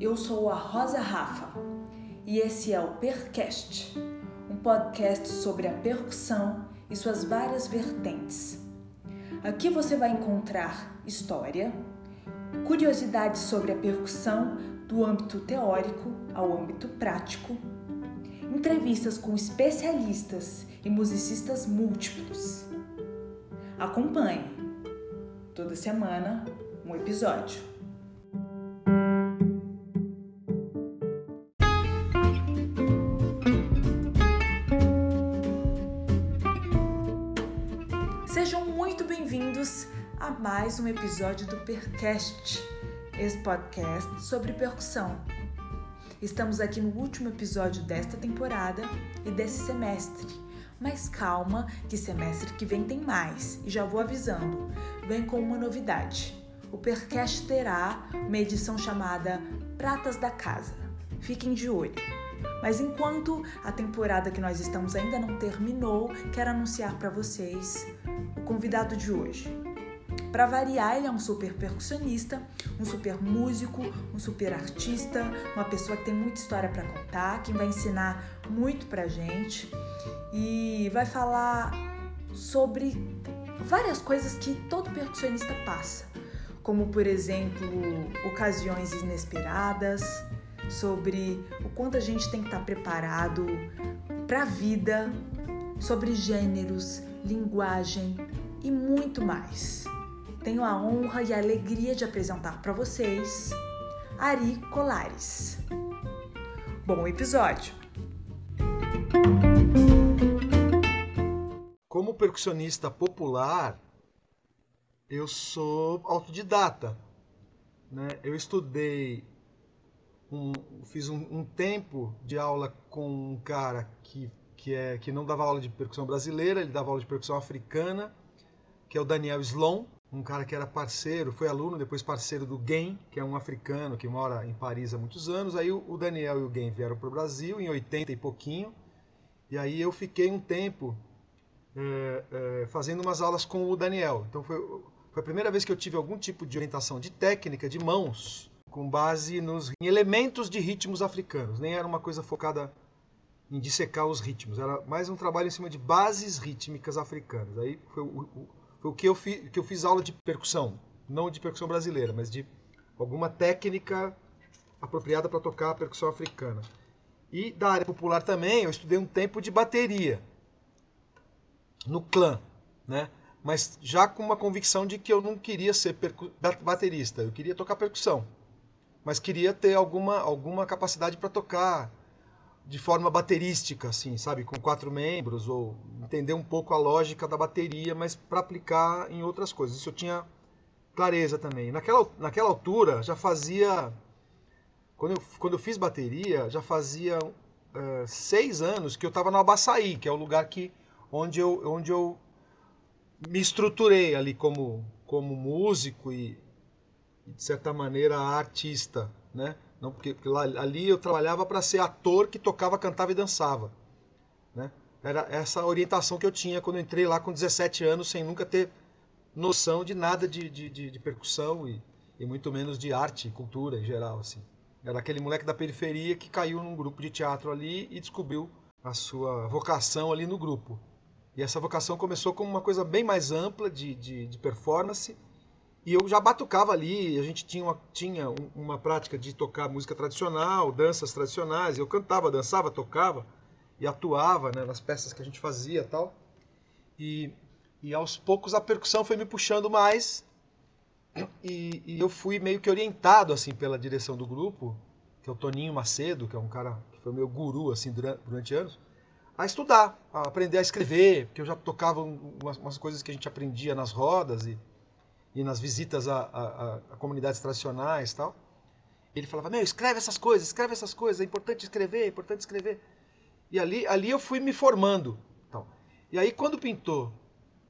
Eu sou a Rosa Rafa e esse é o Percast, um podcast sobre a percussão e suas várias vertentes. Aqui você vai encontrar história, curiosidades sobre a percussão do âmbito teórico ao âmbito prático, entrevistas com especialistas e musicistas múltiplos. Acompanhe toda semana um episódio. Um episódio do Percast, esse podcast sobre percussão. Estamos aqui no último episódio desta temporada e desse semestre. Mas calma, que semestre que vem tem mais. E já vou avisando, vem com uma novidade. O Percast terá uma edição chamada Pratas da Casa. Fiquem de olho. Mas enquanto a temporada que nós estamos ainda não terminou, quero anunciar para vocês o convidado de hoje. Para variar, ele é um super percussionista, um super músico, um super artista, uma pessoa que tem muita história para contar, que vai ensinar muito pra gente e vai falar sobre várias coisas que todo percussionista passa, como por exemplo, ocasiões inesperadas, sobre o quanto a gente tem que estar preparado para a vida, sobre gêneros, linguagem e muito mais. Tenho a honra e a alegria de apresentar para vocês Ari Colares. Bom episódio! Como percussionista popular, eu sou autodidata. Né? Eu estudei, um, fiz um, um, tempo de aula com um cara que, que, é, que não dava aula de percussão brasileira, ele dava aula de percussão africana, que é o Daniel Slon, um cara que era parceiro, foi aluno, depois parceiro do Gen, que é um africano que mora em Paris há muitos anos. Aí o Daniel e o Gen vieram para o Brasil em 80 e pouquinho, e aí eu fiquei um tempo é, é, fazendo umas aulas com o Daniel. Então foi, foi, a primeira vez que eu tive algum tipo de orientação de técnica, de mãos, com base nos em elementos de ritmos africanos. Nem era uma coisa focada em dissecar os ritmos, era mais um trabalho em cima de bases rítmicas africanas. Aí foi o, o, foi o que, eu que eu fiz aula de percussão, não de percussão brasileira, mas de alguma técnica apropriada para tocar a percussão africana. E da área popular também, eu estudei um tempo de bateria no clã, né? Mas já com uma convicção de que eu não queria ser baterista, eu queria tocar percussão, mas queria ter alguma alguma capacidade para tocar de forma baterística, assim, sabe, com quatro membros ou entender um pouco a lógica da bateria, mas para aplicar em outras coisas. Isso eu tinha clareza também. Naquela naquela altura já fazia quando eu, quando eu fiz bateria, já fazia uh, seis anos que eu estava no Abaçaí, que é o lugar que, onde, eu, onde eu me estruturei ali como, como músico e, de certa maneira, artista, né? Não, porque, porque lá, ali eu trabalhava para ser ator que tocava, cantava e dançava. Né? Era essa orientação que eu tinha quando eu entrei lá com 17 anos, sem nunca ter noção de nada de, de, de, de percussão e, e muito menos de arte e cultura em geral. Assim. Era aquele moleque da periferia que caiu num grupo de teatro ali e descobriu a sua vocação ali no grupo. E essa vocação começou como uma coisa bem mais ampla de, de, de performance. E eu já batucava ali, a gente tinha, uma, tinha uma prática de tocar música tradicional, danças tradicionais. Eu cantava, dançava, tocava e atuava né, nas peças que a gente fazia tal. E, e aos poucos a percussão foi me puxando mais e, e, eu fui meio que orientado assim pela direção do grupo, que é o Toninho Macedo, que é um cara que foi meu guru assim durante, durante anos, a estudar, a aprender a escrever, porque eu já tocava umas, umas coisas que a gente aprendia nas rodas e, e nas visitas a, a, a, comunidades tradicionais tal. Ele falava, meu, escreve essas coisas, escreve essas coisas, é importante escrever, é importante escrever. E ali, ali eu fui me formando. Então. E aí quando pintou,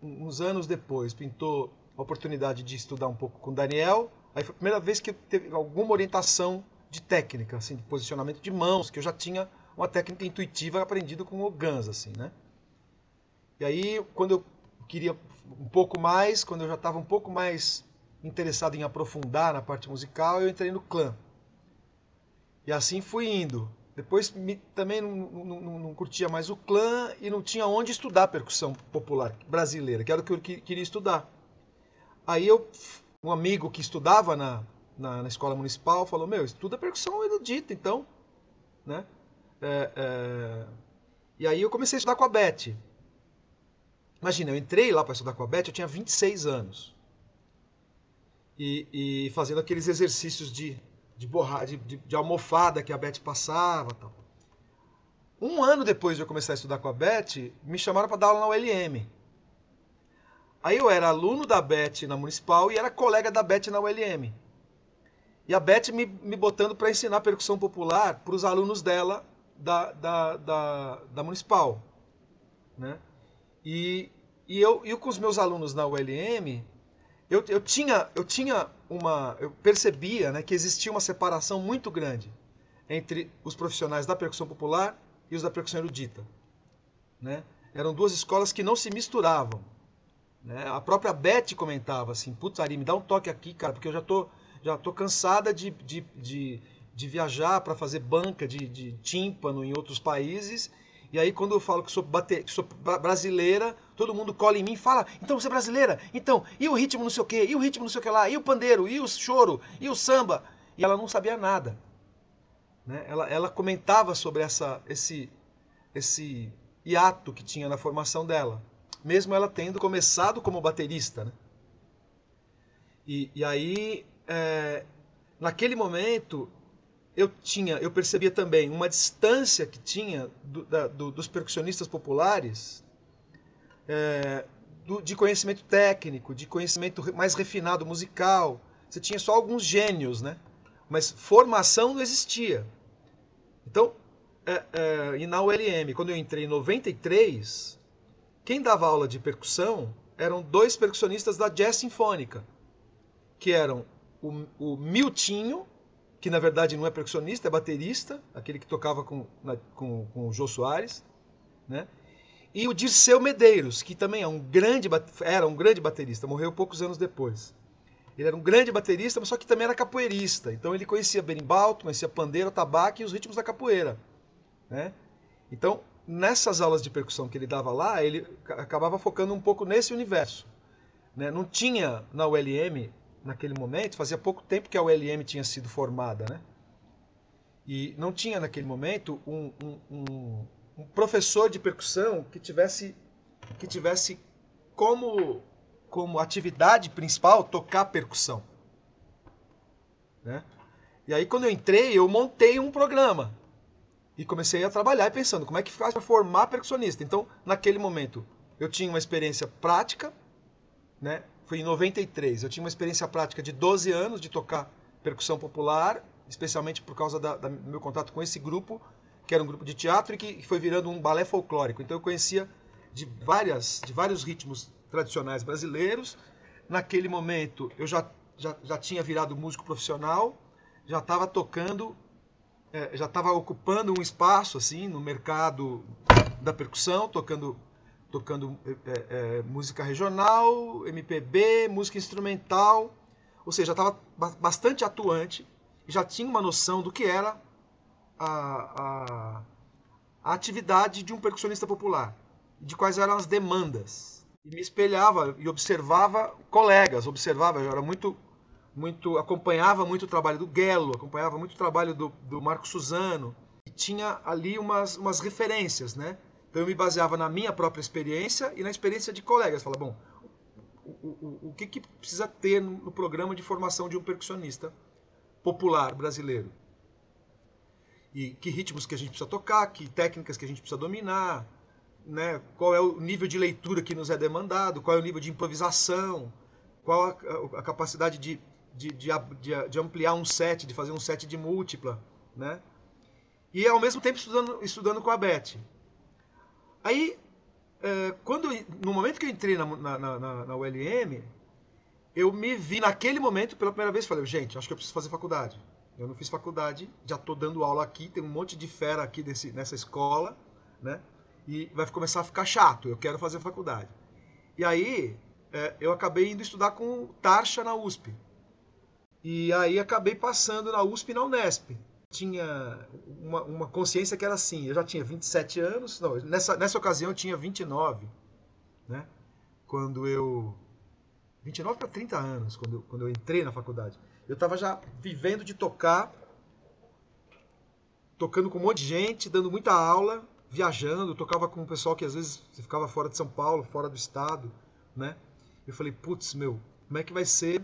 uns anos depois, pintou a oportunidade de estudar um pouco com Daniel. Aí foi a primeira vez que teve alguma orientação de técnica, assim, de posicionamento de mãos, que eu já tinha uma técnica intuitiva aprendida com o Gans, assim, né? E aí, quando eu queria um pouco mais, quando eu já estava um pouco mais interessado em aprofundar na parte musical, eu entrei no clã. E assim fui indo. Depois me, também não, não, não, curtia mais o clã e não tinha onde estudar percussão popular brasileira, que era o que eu queria estudar. Aí eu, um amigo que estudava na, na, na escola municipal falou: Meu, estuda percussão erudita, então. Né? É, é... E aí eu comecei a estudar com a Beth. Imagina, eu entrei lá para estudar com a Beth, eu tinha 26 anos. E, e fazendo aqueles exercícios de, de, borra, de, de, de almofada que a Beth passava tal. Um ano depois de eu começar a estudar com a Beth, me chamaram para dar aula na ULM. Aí eu era aluno da Beth na Municipal e era colega da Beth na ULM. E a Beth me, me botando para ensinar percussão popular para os alunos dela da, da, da, da Municipal. Né? E, e eu, com os meus alunos na ULM, eu, eu tinha, eu tinha uma. Eu percebia né, que existia uma separação muito grande entre os profissionais da percussão popular e os da percussão erudita. Né? Eram duas escolas que não se misturavam. Né? A própria Beth comentava assim: Putz, Ari, me dá um toque aqui, cara, porque eu já tô, já tô cansada de, de, de, de viajar para fazer banca de, de tímpano em outros países e aí, quando eu falo que sou, bate, que sou brasileira, todo mundo cola em mim e fala: então você é brasileira? Então, e o ritmo não sei o quê? E o ritmo não sei o que lá? E o pandeiro? E o choro? E o samba? E ela não sabia nada. Né? Ela, ela comentava sobre essa, esse, esse hiato que tinha na formação dela, mesmo ela tendo começado como baterista. Né? E, e aí, é, naquele momento, eu tinha, eu percebia também uma distância que tinha do, da, do, dos percussionistas populares é, do, de conhecimento técnico, de conhecimento mais refinado musical. Você tinha só alguns gênios, né? Mas formação não existia. Então, é, é, e na ULM, quando eu entrei em 93, quem dava aula de percussão eram dois percussionistas da Jazz Sinfônica, que eram o, o Miltinho, que na verdade não é percussionista, é baterista, aquele que tocava com, na, com, com o Jô Soares, né? E o Dirceu Medeiros, que também é um grande, era um grande baterista, morreu poucos anos depois. Ele era um grande baterista, mas só que também era capoeirista. Então ele conhecia berimbau, conhecia pandeiro, tabaco e os ritmos da capoeira. Né? Então, nessas aulas de percussão que ele dava lá, ele acabava focando um pouco nesse universo. Né? Não tinha na ULM naquele momento, fazia pouco tempo que a ULM tinha sido formada, né? E não tinha naquele momento um, um, um, um professor de percussão que tivesse, que tivesse como, como atividade principal tocar percussão. Né? E aí quando eu entrei, eu montei um programa. E comecei a trabalhar pensando como é que faz para formar percussionista. Então, naquele momento, eu tinha uma experiência prática, né? Foi em 93. Eu tinha uma experiência prática de 12 anos de tocar percussão popular, especialmente por causa da, da, do meu contato com esse grupo, que era um grupo de teatro e que foi virando um balé folclórico. Então eu conhecia de, várias, de vários ritmos tradicionais brasileiros. Naquele momento eu já, já, já tinha virado músico profissional, já estava tocando, é, já estava ocupando um espaço assim no mercado da percussão, tocando tocando é, é, música regional, MPB, música instrumental, ou seja, estava bastante atuante, já tinha uma noção do que era a, a, a, atividade de um percussionista popular, de quais eram as demandas. E me espelhava e observava colegas, observava, eu era muito, muito, acompanhava muito o trabalho do Guelo, acompanhava muito o trabalho do, do Marco Suzano, e tinha ali umas, umas referências, né? Então eu me baseava na minha própria experiência e na experiência de colegas. Fala, bom, o, o, o que, que precisa ter no, programa de formação de um percussionista popular brasileiro? E que ritmos que a gente precisa tocar, que técnicas que a gente precisa dominar, né? qual é o nível de leitura que nos é demandado, qual é o nível de improvisação, qual a, a capacidade de, de, de, de, ampliar um set, de fazer um set de múltipla. Né? E ao mesmo tempo estudando, estudando com a Beth. Aí, é, quando, no momento que eu entrei na, na, na, na, ULM, eu me vi naquele momento, pela primeira vez, falei, gente, acho que eu preciso fazer faculdade. Eu não fiz faculdade, já estou dando aula aqui, tem um monte de fera aqui desse, nessa escola, né? E vai começar a ficar chato, eu quero fazer faculdade. E aí, é, eu acabei indo estudar com Tarcha na USP. E aí acabei passando na USP e na Unesp. Tinha uma, uma, consciência que era assim, eu já tinha 27 anos, não, nessa, nessa ocasião eu tinha 29, né? Quando eu 29 para 30 anos, quando, quando eu entrei na faculdade. Eu estava já vivendo de tocar, tocando com um monte de gente, dando muita aula, viajando, tocava com um pessoal que às vezes ficava fora de São Paulo, fora do estado, né? Eu falei, putz, meu, como é que vai ser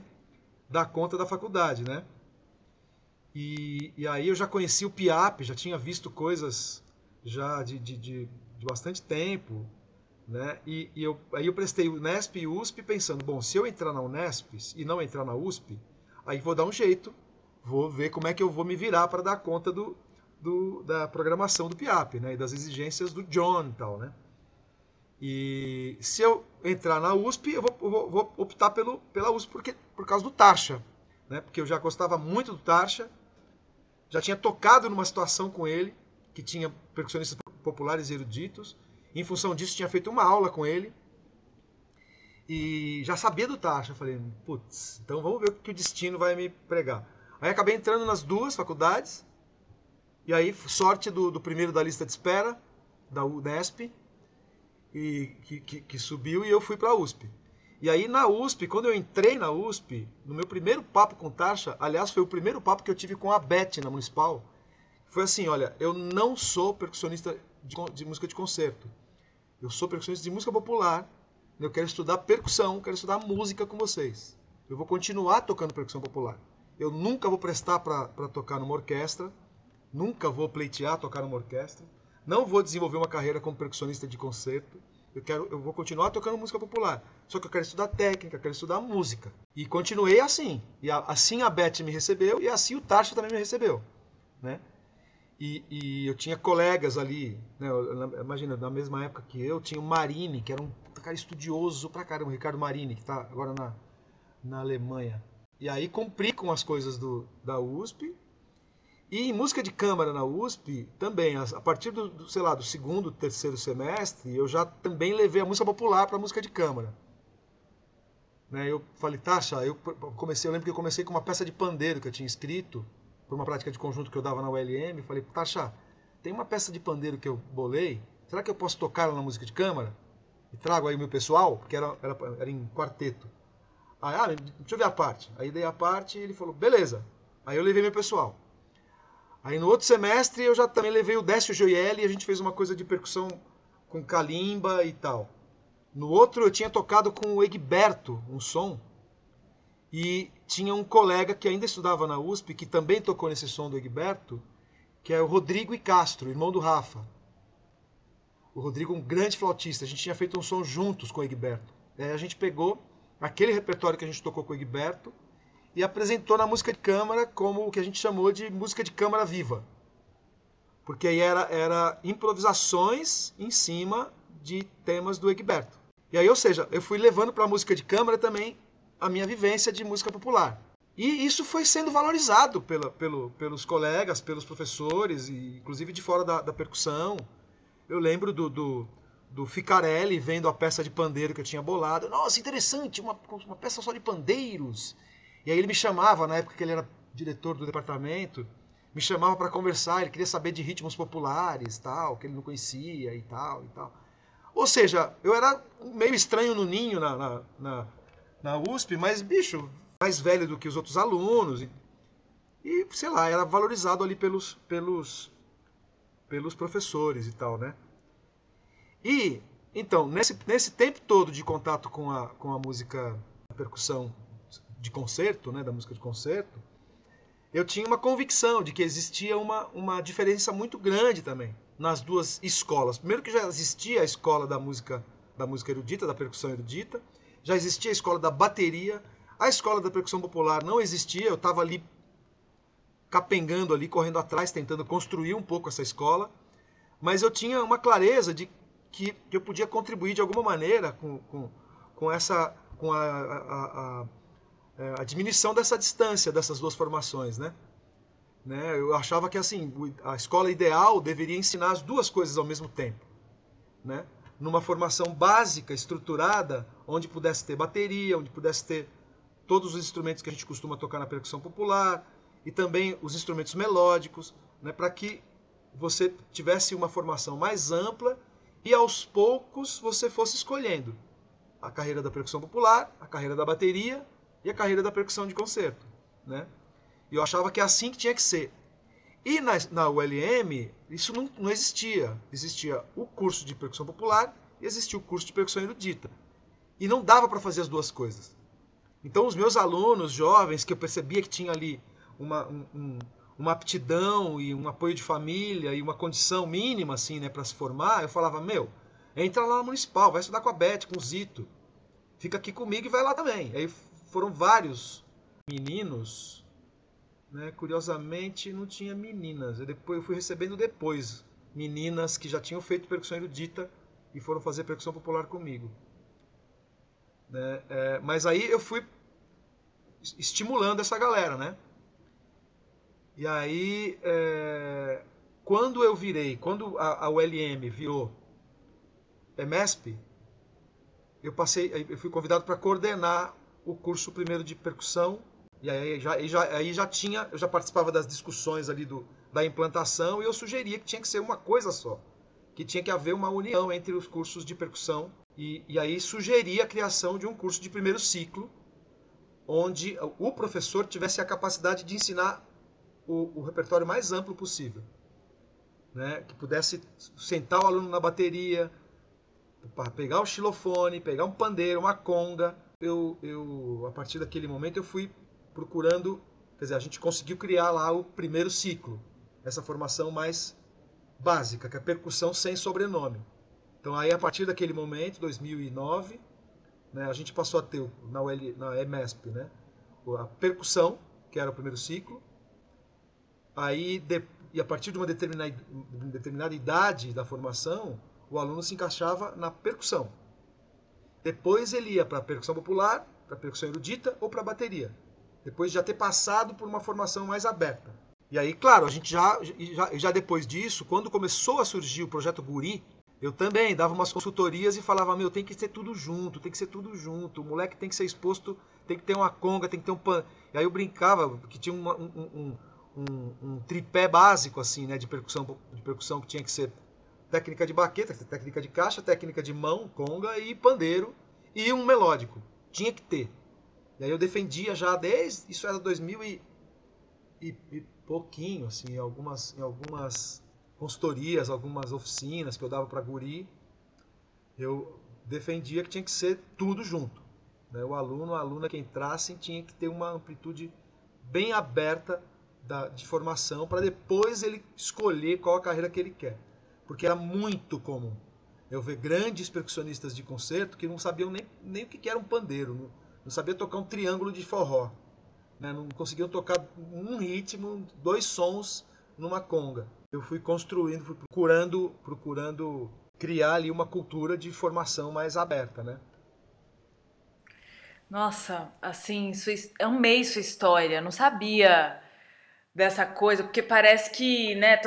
dar conta da faculdade, né? E, e aí eu já conheci o PIAP, já tinha visto coisas já de, de, de, de bastante tempo, né? E, e, eu, aí eu prestei o Nesp e USP pensando, bom, se eu entrar na Unesp e não entrar na USP, aí vou dar um jeito, vou ver como é que eu vou me virar para dar conta do, do, da programação do PIAP, né? E das exigências do John e tal, né? E se eu entrar na USP, eu vou, vou, vou optar pelo, pela USP porque, por causa do Tarcha, né? Porque eu já gostava muito do Tarcha, já tinha tocado numa situação com ele, que tinha percussionistas populares e eruditos. Em função disso, tinha feito uma aula com ele. E já sabia do Taxa. Falei, putz, então vamos ver o que o destino vai me pregar. Aí acabei entrando nas duas faculdades. E aí, sorte do, do primeiro da lista de espera, da Unesp, e, que, que, que subiu, e eu fui para a USP. E aí na USP, quando eu entrei na USP, no meu primeiro papo com Taxa, aliás, foi o primeiro papo que eu tive com a Beth na Municipal, foi assim, olha, eu não sou percussionista de, de música de concerto. Eu sou percussionista de música popular. Eu quero estudar percussão, quero estudar música com vocês. Eu vou continuar tocando percussão popular. Eu nunca vou prestar para tocar numa orquestra, nunca vou pleitear tocar numa orquestra, não vou desenvolver uma carreira como percussionista de concerto. Eu, quero, eu vou continuar tocando música popular. Só que eu quero estudar técnica, quero estudar música. E continuei assim. E assim a Beth me recebeu e assim o Tarsha também me recebeu. Né? E, e, eu tinha colegas ali, né, imagina, na mesma época que eu, tinha o Marini, que era um cara estudioso pra caramba, o Ricardo Marini, que está agora na, na Alemanha. E aí cumpri com as coisas do, da USP, e em música de câmara na USP, também, a partir do, sei lá, do segundo, terceiro semestre, eu já também levei a música popular para música de câmara. Né, eu falei, Tasha, eu comecei, eu lembro que eu comecei com uma peça de pandeiro que eu tinha escrito, por uma prática de conjunto que eu dava na ULM, falei, Tasha, tem uma peça de pandeiro que eu bolei, será que eu posso tocar ela na música de câmara? E trago aí o meu pessoal, porque era, era, era em quarteto. Aí, ah, deixa eu ver a parte. Aí dei a parte e ele falou, beleza. Aí eu levei meu pessoal. Aí no outro semestre eu já também levei o Décio Joielli e a gente fez uma coisa de percussão com calimba e tal. No outro eu tinha tocado com o Egberto, um som. E tinha um colega que ainda estudava na USP, que também tocou nesse som do Egberto, que é o Rodrigo e Castro, irmão do Rafa. O Rodrigo é um grande flautista. A gente tinha feito um som juntos com o Egberto. Aí a gente pegou aquele repertório que a gente tocou com o Egberto e apresentou na música de câmara como o que a gente chamou de música de câmara viva. Porque aí era, era improvisações em cima de temas do Egberto. E aí, ou seja, eu fui levando para a música de câmara também a minha vivência de música popular. E isso foi sendo valorizado pela, pelo, pelos colegas, pelos professores, e inclusive de fora da, da percussão. Eu lembro do, do, do, Ficarelli vendo a peça de pandeiro que eu tinha bolado. Nossa, interessante, uma, uma peça só de pandeiros. E aí ele me chamava, na época que ele era diretor do departamento, me chamava para conversar, ele queria saber de ritmos populares, tal, que ele não conhecia e tal e tal. Ou seja, eu era meio estranho no ninho na, na, na, na USP, mas, bicho, mais velho do que os outros alunos. E, e, sei lá, era valorizado ali pelos, pelos, pelos professores e tal, né? E, então, nesse, nesse tempo todo de contato com a, com a música, a percussão de concerto, né, da música de concerto, eu tinha uma convicção de que existia uma, uma diferença muito grande também nas duas escolas. Primeiro que já existia a escola da música da música erudita, da percussão erudita, já existia a escola da bateria, a escola da percussão popular não existia, eu estava ali capengando ali, correndo atrás, tentando construir um pouco essa escola, mas eu tinha uma clareza de que, eu podia contribuir de alguma maneira com, com, com essa com a, a, a a diminuição dessa distância dessas duas formações, né? né? Eu achava que assim a escola ideal deveria ensinar as duas coisas ao mesmo tempo, né? Numa formação básica, estruturada, onde pudesse ter bateria, onde pudesse ter todos os instrumentos que a gente costuma tocar na percussão popular e também os instrumentos melódicos, né, para que você tivesse uma formação mais ampla e aos poucos você fosse escolhendo a carreira da percussão popular, a carreira da bateria e a carreira da percussão de concerto. Né? E eu achava que é assim que tinha que ser. E na, na ULM, isso não, não existia. Existia o curso de percussão popular e existia o curso de percussão erudita. E não dava para fazer as duas coisas. Então, os meus alunos jovens, que eu percebia que tinha ali uma, um, uma aptidão e um apoio de família e uma condição mínima assim, né, para se formar, eu falava: Meu, entra lá na municipal, vai estudar com a Beth, com o Zito. Fica aqui comigo e vai lá também. Aí foram vários meninos. Né? Curiosamente, não tinha meninas. Eu, depois, eu fui recebendo depois meninas que já tinham feito percussão erudita e foram fazer percussão popular comigo. Né? É, mas aí eu fui estimulando essa galera, né? E aí, é, quando eu virei, quando a, a ULM virou EMESP, eu passei, eu fui convidado para coordenar o curso primeiro de percussão e aí já, já, aí já tinha, eu já participava das discussões ali do, da implantação e eu sugeria que tinha que ser uma coisa só, que tinha que haver uma união entre os cursos de percussão e, e aí sugeria a criação de um curso de primeiro ciclo, onde o professor tivesse a capacidade de ensinar o, o repertório mais amplo possível. Né? Que pudesse sentar o aluno na bateria, pegar o xilofone, pegar um pandeiro, uma conga. Eu, eu, a partir daquele momento, eu fui procurando, quer dizer, a gente conseguiu criar lá o primeiro ciclo, essa formação mais básica, que é a percussão sem sobrenome. Então aí a partir daquele momento, 2009, né, a gente passou a ter na, UL, na EMESP, né, a percussão, que era o primeiro ciclo, aí de, e a partir de uma determinada, determinada idade da formação, o aluno se encaixava na percussão. Depois ele ia para a percussão popular, para a percussão erudita ou para a bateria. Depois de já ter passado por uma formação mais aberta. E aí, claro, a gente já, já, já depois disso, quando começou a surgir o projeto Guri, eu também dava umas consultorias e falava, meu, tem que ser tudo junto, tem que ser tudo junto, o moleque tem que ser exposto, tem que ter uma conga, tem que ter um pan. E aí eu brincava que tinha uma, um, um, um, um, tripé básico assim, né, de percussão, de percussão que tinha que ser técnica de baqueta, técnica de caixa, técnica de mão, conga e pandeiro e um melódico. Tinha que ter. E aí eu defendia já desde isso era 2000 e, e, e pouquinho assim, em algumas em algumas consultorias, algumas oficinas que eu dava para guri, eu defendia que tinha que ser tudo junto. Né? O aluno, a aluna que entrassem tinha que ter uma amplitude bem aberta da, de formação para depois ele escolher qual a carreira que ele quer. Porque era muito comum eu ver grandes percussionistas de concerto que não sabiam nem, nem o que era um pandeiro, não, não sabiam tocar um triângulo de forró, né? não conseguiam tocar um ritmo, dois sons numa conga. Eu fui construindo, fui procurando, procurando criar ali uma cultura de formação mais aberta, né? Nossa, assim, sua, amei sua história, não sabia dessa coisa, porque parece que né,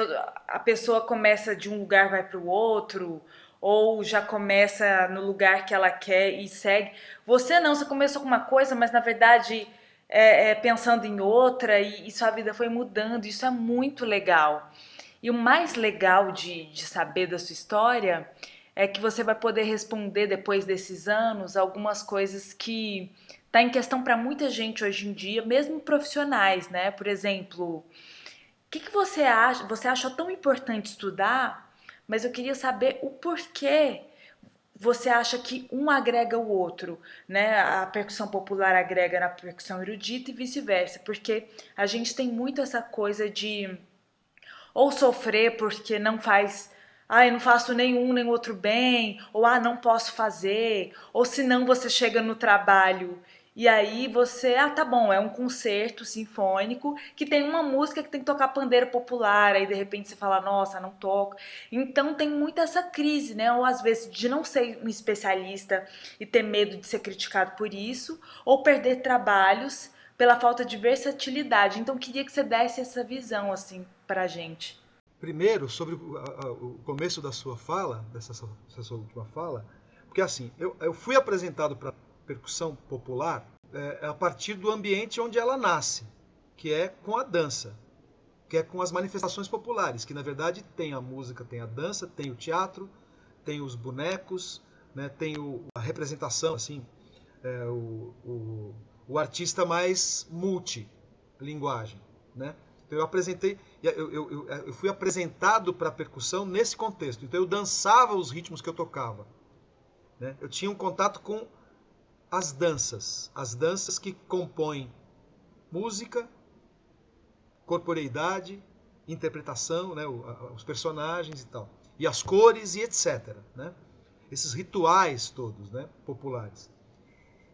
a pessoa começa de um lugar vai para o outro, ou já começa no lugar que ela quer e segue. Você não, você começou com uma coisa, mas na verdade é, é, pensando em outra e, e sua vida foi mudando. Isso é muito legal. E o mais legal de, de saber da sua história é que você vai poder responder depois desses anos algumas coisas que está em questão para muita gente hoje em dia, mesmo profissionais, né? Por exemplo, o que, que você acha? Você acha tão importante estudar, mas eu queria saber o porquê você acha que um agrega o outro, né? A percussão popular agrega na percussão erudita e vice-versa, porque a gente tem muito essa coisa de ou sofrer porque não faz ah, eu não faço nenhum nem outro bem, ou ah, não posso fazer, ou se não você chega no trabalho e aí você, ah, tá bom, é um concerto sinfônico que tem uma música que tem que tocar pandeiro popular, aí de repente você fala, nossa, não toco. Então tem muito essa crise, né? Ou às vezes de não ser um especialista e ter medo de ser criticado por isso, ou perder trabalhos pela falta de versatilidade. Então queria que você desse essa visão assim pra gente. Primeiro, sobre o, começo da sua fala, dessa sua, sua última fala, porque assim, eu, eu fui apresentado para percussão popular é, a partir do ambiente onde ela nasce. que é com a dança, que é com as manifestações populares, que na verdade tem a música, tem a dança, tem o teatro, tem os bonecos, né, tem o, a representação, assim, é, o, o, o, artista mais multi-linguagem. Né? Então eu apresentei, eu, eu, eu, eu fui apresentado para a percussão nesse contexto. Então eu dançava os ritmos que eu tocava. Né? Eu tinha um contato com as danças, as danças que compõem música, corporeidade, interpretação, né, os personagens e tal, e as cores e etc. Né? Esses rituais todos, né, populares.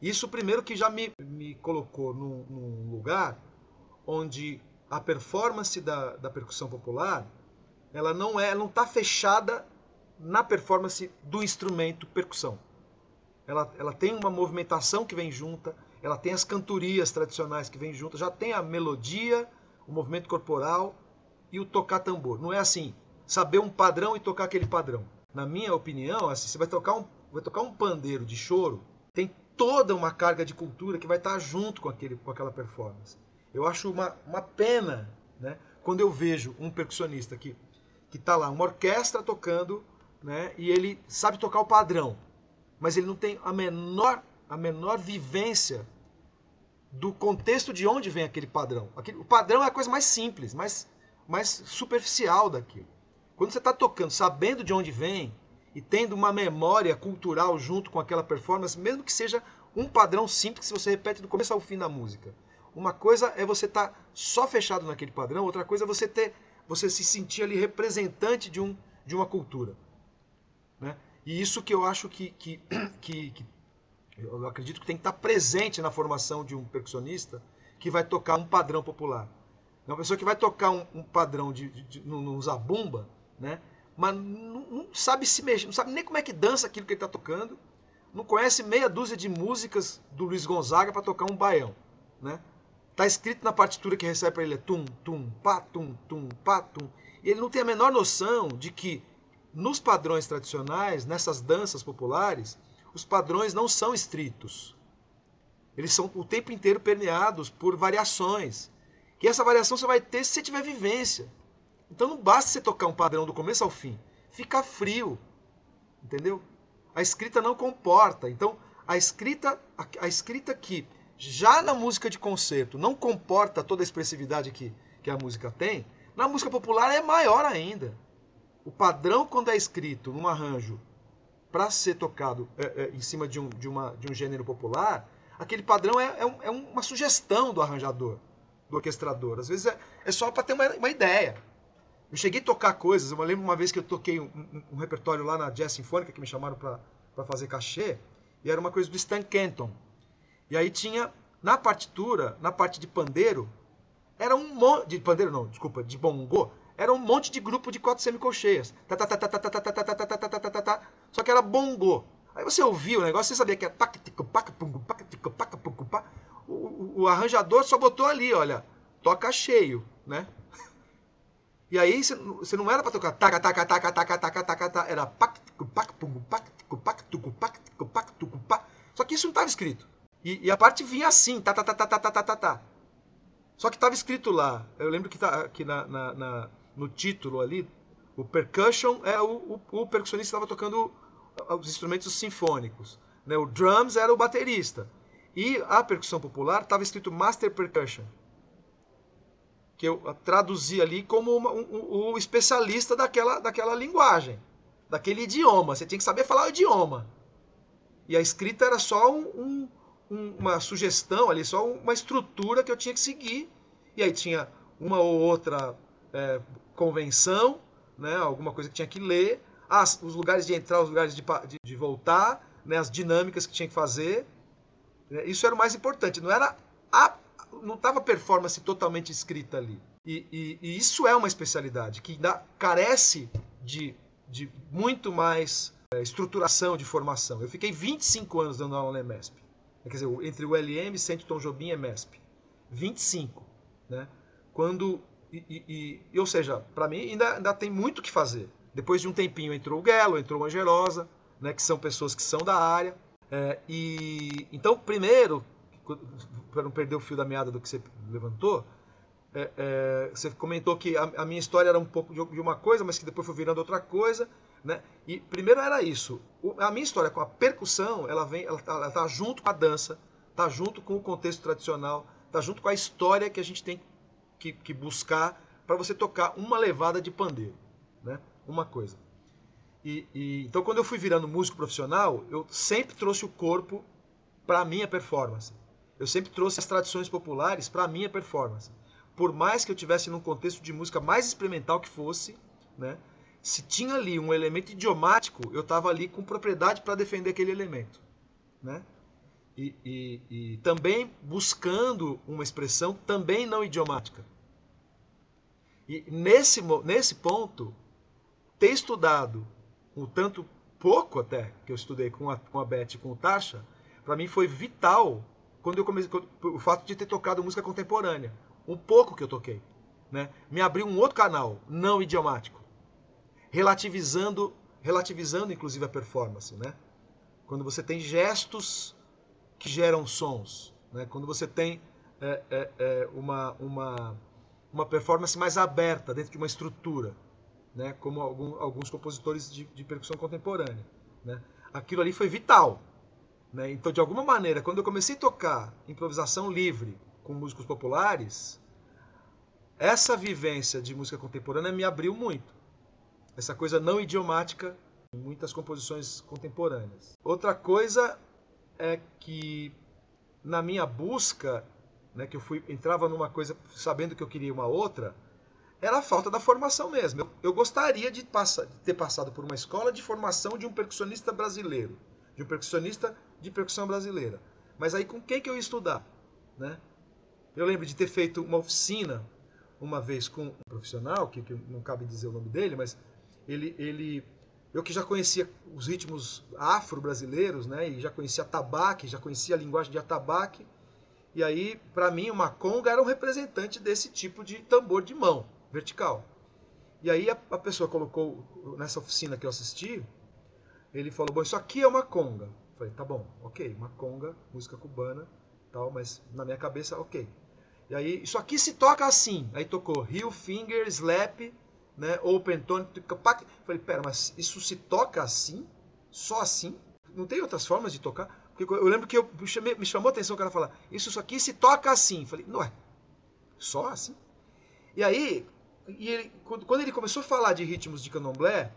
Isso primeiro que já me, me colocou num, num lugar onde a performance da, da percussão popular ela não é, não está fechada na performance do instrumento percussão. Ela, ela tem uma movimentação que vem junta, ela tem as cantorias tradicionais que vem junto, já tem a melodia, o movimento corporal e o tocar tambor. Não é assim, saber um padrão e tocar aquele padrão. Na minha opinião, assim, você vai tocar um, vai tocar um pandeiro de choro, tem toda uma carga de cultura que vai estar junto com, aquele, com aquela performance. Eu acho uma, uma pena né, quando eu vejo um percussionista que está lá, uma orquestra tocando, né, e ele sabe tocar o padrão, mas ele não tem a menor, a menor vivência do contexto de onde vem aquele padrão. O padrão é a coisa mais simples, mais, mais superficial daquilo. Quando você está tocando, sabendo de onde vem e tendo uma memória cultural junto com aquela performance, mesmo que seja um padrão simples que você repete do começo ao fim da música. Uma coisa é você estar tá só fechado naquele padrão, outra coisa é você ter, você se sentir ali representante de, um, de uma cultura. E isso que eu acho que, que, que, que eu acredito que tem que estar presente na formação de um percussionista que vai tocar um padrão popular. Uma pessoa que vai tocar um, um padrão de, de, de, no, zabumba, né? mas não, não, sabe se mexer, não sabe nem como é que dança aquilo que ele está tocando, não conhece meia dúzia de músicas do Luiz Gonzaga para tocar um baião. Né? Tá escrito na partitura que recebe para ele é tum, tum, pá, tum, tum, pá, tum. E ele não tem a menor noção de que nos padrões tradicionais, nessas danças populares, os padrões não são estritos. Eles são o tempo inteiro permeados por variações. E essa variação você vai ter se você tiver vivência. Então não basta você tocar um padrão do começo ao fim. Fica frio. Entendeu? A escrita não comporta. Então, a escrita, a, a escrita que já na música de concerto não comporta toda a expressividade que, que a música tem, na música popular é maior ainda. O padrão, quando é escrito num arranjo para ser tocado é, é, em cima de um, de, uma, de um gênero popular, aquele padrão é, é, um, é uma sugestão do arranjador, do orquestrador. Às vezes é, é só para ter uma, uma, ideia. Eu cheguei a tocar coisas, eu lembro uma vez que eu toquei um, um, um repertório lá na Jazz Sinfônica, que me chamaram para fazer cachê, e era uma coisa do Stan Kenton. E aí tinha, na partitura, na parte de pandeiro, era um monte. De pandeiro não, desculpa, de bongô, era um monte de grupo de quatro semicolcheias. Só que era bongô. Aí você ouvia o negócio, você sabia que era o, o arranjador só botou ali, olha, toca cheio, né? E aí você não era para tocar taca taca taca taca taca taca taca, era pac pac pum pac pac pac pac Só que isso não estava escrito. E, e, a parte vinha assim, tá tá tá tá tá tá tá tá. Só que estava escrito lá. Eu lembro que tá aqui na, na, na no título ali, o percussion é o, o, o percussionista estava tocando os instrumentos sinfônicos. Né? O drums era o baterista. E a percussão popular estava escrito Master Percussion. Que eu traduzi ali como uma, um, um, especialista daquela, daquela linguagem, daquele idioma. Você tinha que saber falar o idioma. E a escrita era só um, um, uma sugestão ali, só uma estrutura que eu tinha que seguir. E aí tinha uma ou outra é, convenção, né, alguma coisa que tinha que ler, as, os lugares de entrar, os lugares de, de, de voltar, né, as dinâmicas que tinha que fazer. Né, isso era o mais importante. Não era a, não estava performance totalmente escrita ali. E, e, e, isso é uma especialidade que ainda carece de, de muito mais é, estruturação de formação. Eu fiquei 25 anos dando aula na MESP. Quer dizer, entre o LM, Centro Tom Jobim e MESP. 25. Né? Quando e, e, ou seja, para mim ainda, ainda tem muito o que fazer. Depois de um tempinho entrou o Guelo, entrou o Angelosa, né, que são pessoas que são da área. É, e Então, primeiro, para não perder o fio da meada do que você levantou, é, é, você comentou que a, a, minha história era um pouco de, de, uma coisa, mas que depois foi virando outra coisa, né? E primeiro era isso. O, a minha história com a percussão, ela vem, ela tá, ela tá junto com a dança, tá junto com o contexto tradicional, tá junto com a história que a gente tem que, que buscar para você tocar uma levada de pandeiro, né? Uma coisa. E, e, então quando eu fui virando músico profissional, eu sempre trouxe o corpo para a minha performance. Eu sempre trouxe as tradições populares para a minha performance por mais que eu tivesse num contexto de música mais experimental que fosse, né? Se tinha ali um elemento idiomático, eu estava ali com propriedade para defender aquele elemento, né? E, e, e, também buscando uma expressão também não idiomática. E nesse, nesse ponto, ter estudado o tanto pouco até que eu estudei com a, com a Beth e com o Tasha, para mim foi vital quando eu comecei o fato de ter tocado música contemporânea o pouco que eu toquei, né? Me abriu um outro canal, não idiomático, relativizando, relativizando inclusive a performance, né? Quando você tem gestos que geram sons, né? Quando você tem é, é, é, uma, uma, uma performance mais aberta dentro de uma estrutura, né? Como algum, alguns compositores de, de percussão contemporânea, né? Aquilo ali foi vital, né? Então, de alguma maneira, quando eu comecei a tocar improvisação livre, com músicos populares, essa vivência de música contemporânea me abriu muito. Essa coisa não idiomática em muitas composições contemporâneas. Outra coisa é que na minha busca, né, que eu fui entrava numa coisa sabendo que eu queria uma outra, era a falta da formação mesmo. Eu, eu gostaria de, passar, de ter passado por uma escola de formação de um percussionista brasileiro, de um percussionista de percussão brasileira. Mas aí com quem que eu ia estudar, né? Eu lembro de ter feito uma oficina uma vez com um profissional, que, que não cabe dizer o nome dele, mas ele, ele eu que já conhecia os ritmos afro-brasileiros, né, e já conhecia tabaque, já conhecia a linguagem de atabaque, e aí, para mim, uma conga era um representante desse tipo de tambor de mão, vertical. E aí a, a pessoa colocou, nessa oficina que eu assisti, ele falou, bom, isso aqui é uma conga. Eu falei, tá bom, ok, uma conga, música cubana, tal, mas na minha cabeça, ok. E aí, isso aqui se toca assim. Aí tocou Heel Finger, Slap, né? Open Tone. Falei, pera, mas isso se toca assim? Só assim? Não tem outras formas de tocar? Porque eu lembro que eu, me chamou a atenção o cara falar, isso, isso aqui se toca assim. Falei, não é. Só assim? E aí, e ele, quando ele começou a falar de ritmos de candomblé,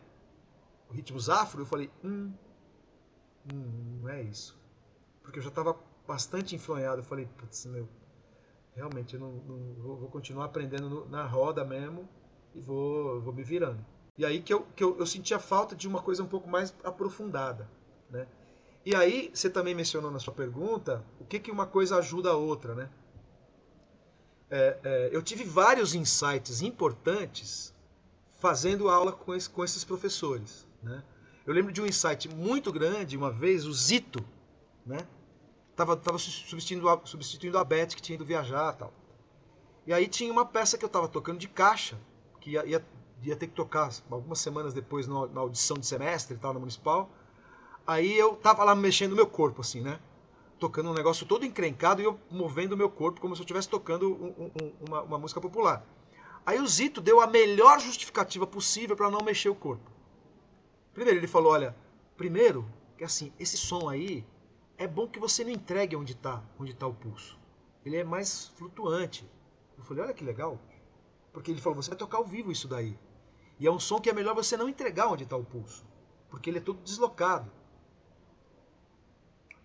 ritmos afro, eu falei, hum, hum não é isso. Porque eu já estava bastante influenhado. Eu falei, putz, meu, realmente eu não, não vou, vou, continuar aprendendo no, na roda mesmo e vou, vou me virando. E aí que, eu, que eu, eu sentia falta de uma coisa um pouco mais aprofundada. Né? E aí, você também mencionou na sua pergunta o que, que uma coisa ajuda a outra. Né? É, é, eu tive vários insights importantes fazendo aula com, esse, com esses professores. Né? Eu lembro de um insight muito grande, uma vez, o Zito, né? Tava, tava substituindo, a, substituindo a Beth, que tinha ido viajar tal. E aí tinha uma peça que eu estava tocando de caixa, que ia, ia, ia, ter que tocar algumas semanas depois na audição de semestre e tal, na Municipal. Aí eu tava lá mexendo meu corpo, assim, né? Tocando um negócio todo encrencado e eu movendo o meu corpo como se eu estivesse tocando um, um, uma, uma música popular. Aí o Zito deu a melhor justificativa possível para não mexer o corpo. Primeiro, ele falou: olha, primeiro, que assim, esse som aí é bom que você não entregue onde está onde tá o pulso. Ele é mais flutuante. Eu falei, olha que legal. Porque ele falou, você vai tocar ao vivo isso daí. E é um som que é melhor você não entregar onde está o pulso. Porque ele é todo deslocado.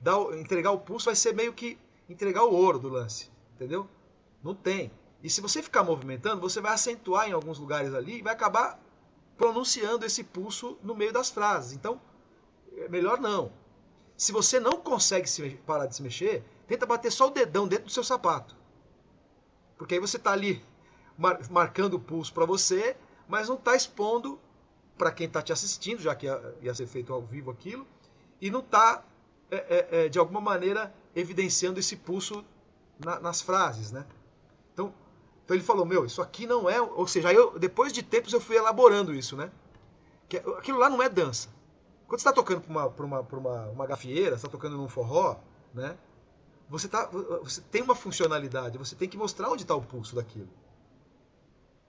Dar, entregar o pulso vai ser meio que entregar o ouro do lance. Entendeu? Não tem. E se você ficar movimentando, você vai acentuar em alguns lugares ali e vai acabar pronunciando esse pulso no meio das frases. Então, é melhor não. Se você não consegue se, parar de se mexer, tenta bater só o dedão dentro do seu sapato. Porque aí você está ali mar, marcando o pulso para você, mas não está expondo para quem está te assistindo, já que ia, ia, ser feito ao vivo aquilo, e não está, é, é, é, de alguma maneira, evidenciando esse pulso na, nas frases. Né? Então, então ele falou, meu, isso aqui não é... Ou seja, eu, depois de tempos eu fui elaborando isso, né? Que aquilo lá não é dança. Quando você está tocando para uma, pra uma, pra uma, uma gafieira, está tocando num forró, né? Você, tá, você tem uma funcionalidade, você tem que mostrar onde está o pulso daquilo.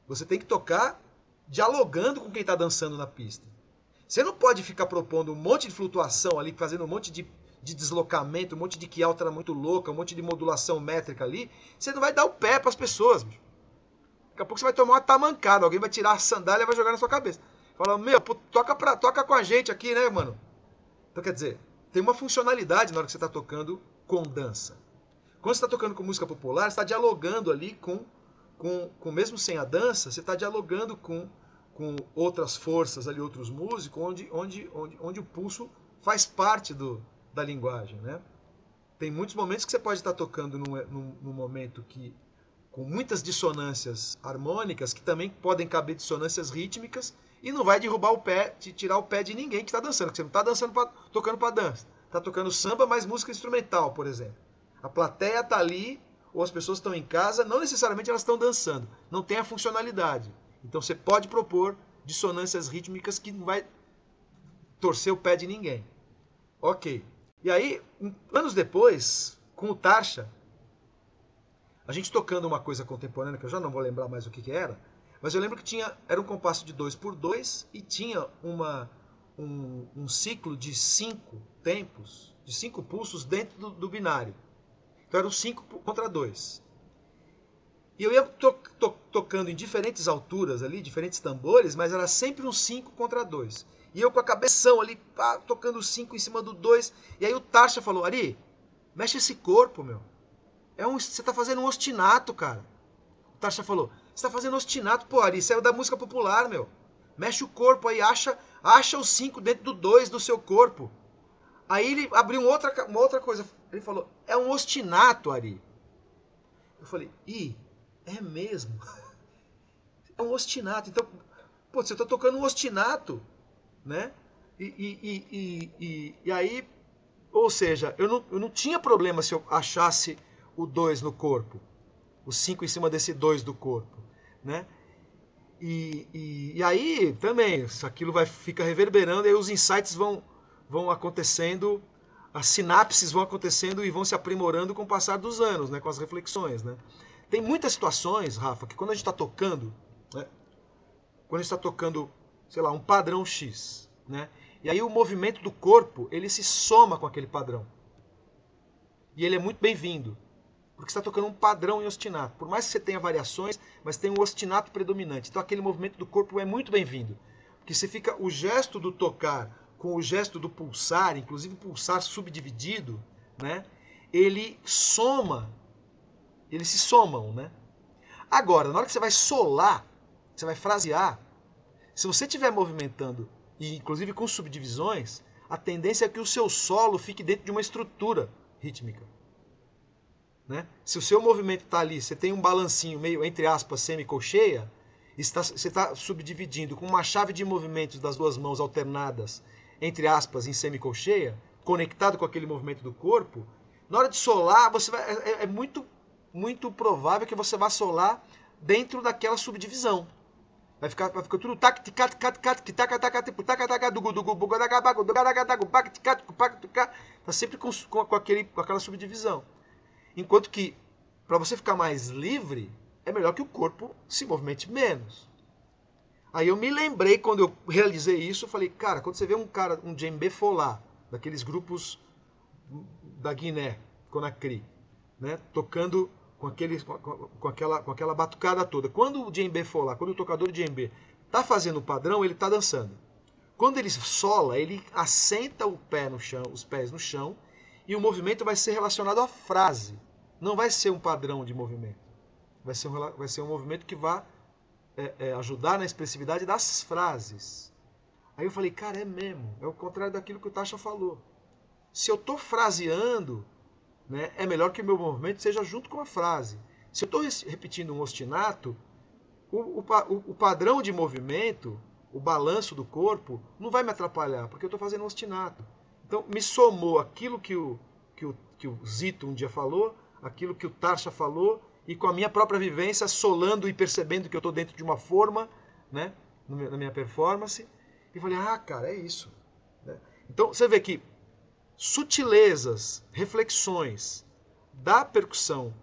Você tem que tocar dialogando com quem está dançando na pista. Você não pode ficar propondo um monte de flutuação ali, fazendo um monte de, de deslocamento, um monte de que alta muito louca, um monte de modulação métrica ali. Você não vai dar o pé para as pessoas. Bicho. Daqui a pouco você vai tomar uma tamancada, alguém vai tirar a sandália e vai jogar na sua cabeça. Fala, meu, pô, toca, pra, toca com a gente aqui, né, mano? Então, quer dizer, tem uma funcionalidade na hora que você está tocando com dança. Quando você está tocando com música popular, você está dialogando ali com, com, com, mesmo sem a dança, você está dialogando com, com outras forças ali, outros músicos, onde, onde, onde, onde o pulso faz parte do, da linguagem, né? Tem muitos momentos que você pode estar tocando num, num, num momento que com muitas dissonâncias harmônicas, que também podem caber dissonâncias rítmicas, e não vai derrubar o pé, tirar o pé de ninguém que está dançando, porque você não está dançando pra, tocando para dança. Está tocando samba, mas música instrumental, por exemplo. A plateia está ali, ou as pessoas estão em casa, não necessariamente elas estão dançando. Não tem a funcionalidade. Então você pode propor dissonâncias rítmicas que não vai torcer o pé de ninguém. Ok. E aí, anos depois, com o Tarsha, a gente tocando uma coisa contemporânea, que eu já não vou lembrar mais o que, que era, mas eu lembro que tinha era um compasso de 2 por 2 e tinha uma, um, um, ciclo de cinco tempos, de cinco pulsos dentro do, do binário. Então eram 5 contra 2. E eu ia to to tocando em diferentes alturas ali, diferentes tambores, mas era sempre um 5 contra 2. E eu com a cabeção ali, pá, tocando 5 em cima do 2. E aí o Tasha falou: Ari, mexe esse corpo, meu. É um, você tá fazendo um ostinato, cara. O Tasha falou: Você tá fazendo ostinato, pô, Ari, isso é da música popular, meu. Mexe o corpo aí, acha, acha o 5 dentro do 2 do seu corpo. Aí ele abriu uma outra, uma outra coisa. Ele falou: É um ostinato, Ari. Eu falei: Ih, é mesmo? É um ostinato. Então, pô, você tá tocando um ostinato, né? E, e, e, e, aí, ou seja, eu não, eu não tinha problema se eu achasse o 2 no corpo, o 5 em cima desse 2 do corpo, né? E, e, e, aí também, aquilo vai fica reverberando, e aí os insights vão, vão acontecendo, as sinapses vão acontecendo e vão se aprimorando com o passar dos anos, né, com as reflexões. Né? Tem muitas situações, Rafa, que quando a gente está tocando, né, quando a gente está tocando, sei lá, um padrão X, né, e aí o movimento do corpo ele se soma com aquele padrão. E ele é muito bem-vindo, porque está tocando um padrão em ostinato. Por mais que você tenha variações, mas tem um ostinato predominante. Então aquele movimento do corpo é muito bem-vindo. Porque você fica o gesto do tocar com o gesto do pulsar, inclusive pulsar subdividido, né? Ele soma, eles se somam, né? Agora, na hora que você vai solar, você vai frasear, se você estiver movimentando, e inclusive com subdivisões, a tendência é que o seu solo fique dentro de uma estrutura rítmica. Né? Se o seu movimento está ali, você tem um balancinho meio, entre aspas, semicolcheia, está, você está subdividindo com uma chave de movimentos das duas mãos alternadas entre aspas, em semicolcheia, conectado com aquele movimento do corpo, na hora de solar, você vai, é, é muito, muito provável que você vá solar dentro daquela subdivisão. Vai ficar, vai ficar tudo tac tac tac tac tac tac tac tipo tac tac dugu dugu bugu daga bagu dugu daga dagu bac tac tac tac tá sempre com, com, com aquele com aquela subdivisão. Enquanto que para você ficar mais livre, é melhor que o corpo se movimente menos. Aí eu me lembrei, quando eu realizei isso, eu falei, cara, quando você vê um cara, um djembe folá, daqueles grupos da Guiné, Conakry, né, tocando com, aquele, com, com, aquela, com aquela batucada toda. Quando o djembe folá, quando o tocador de djembe está fazendo o padrão, ele está dançando. Quando ele sola, ele assenta o pé no chão, os pés no chão, e o movimento vai ser relacionado à frase. Não vai ser um padrão de movimento. Vai ser um, vai ser um movimento que vai é, é, ajudar na expressividade das frases. Aí eu falei, cara, é mesmo. É o contrário daquilo que o Tasha falou. Se eu estou fraseando, né, é melhor que o meu movimento seja junto com a frase. Se eu estou repetindo um ostinato, o, o, o, padrão de movimento, o balanço do corpo, não vai me atrapalhar, porque eu estou fazendo um ostinato. Então, me somou aquilo que o, que o, que o Zito um dia falou, aquilo que o Tarsha falou, e com a minha própria vivência, solando e percebendo que eu estou dentro de uma forma, né, na minha performance, e falei, ah, cara, é isso. Né? Então você vê que sutilezas, reflexões da percussão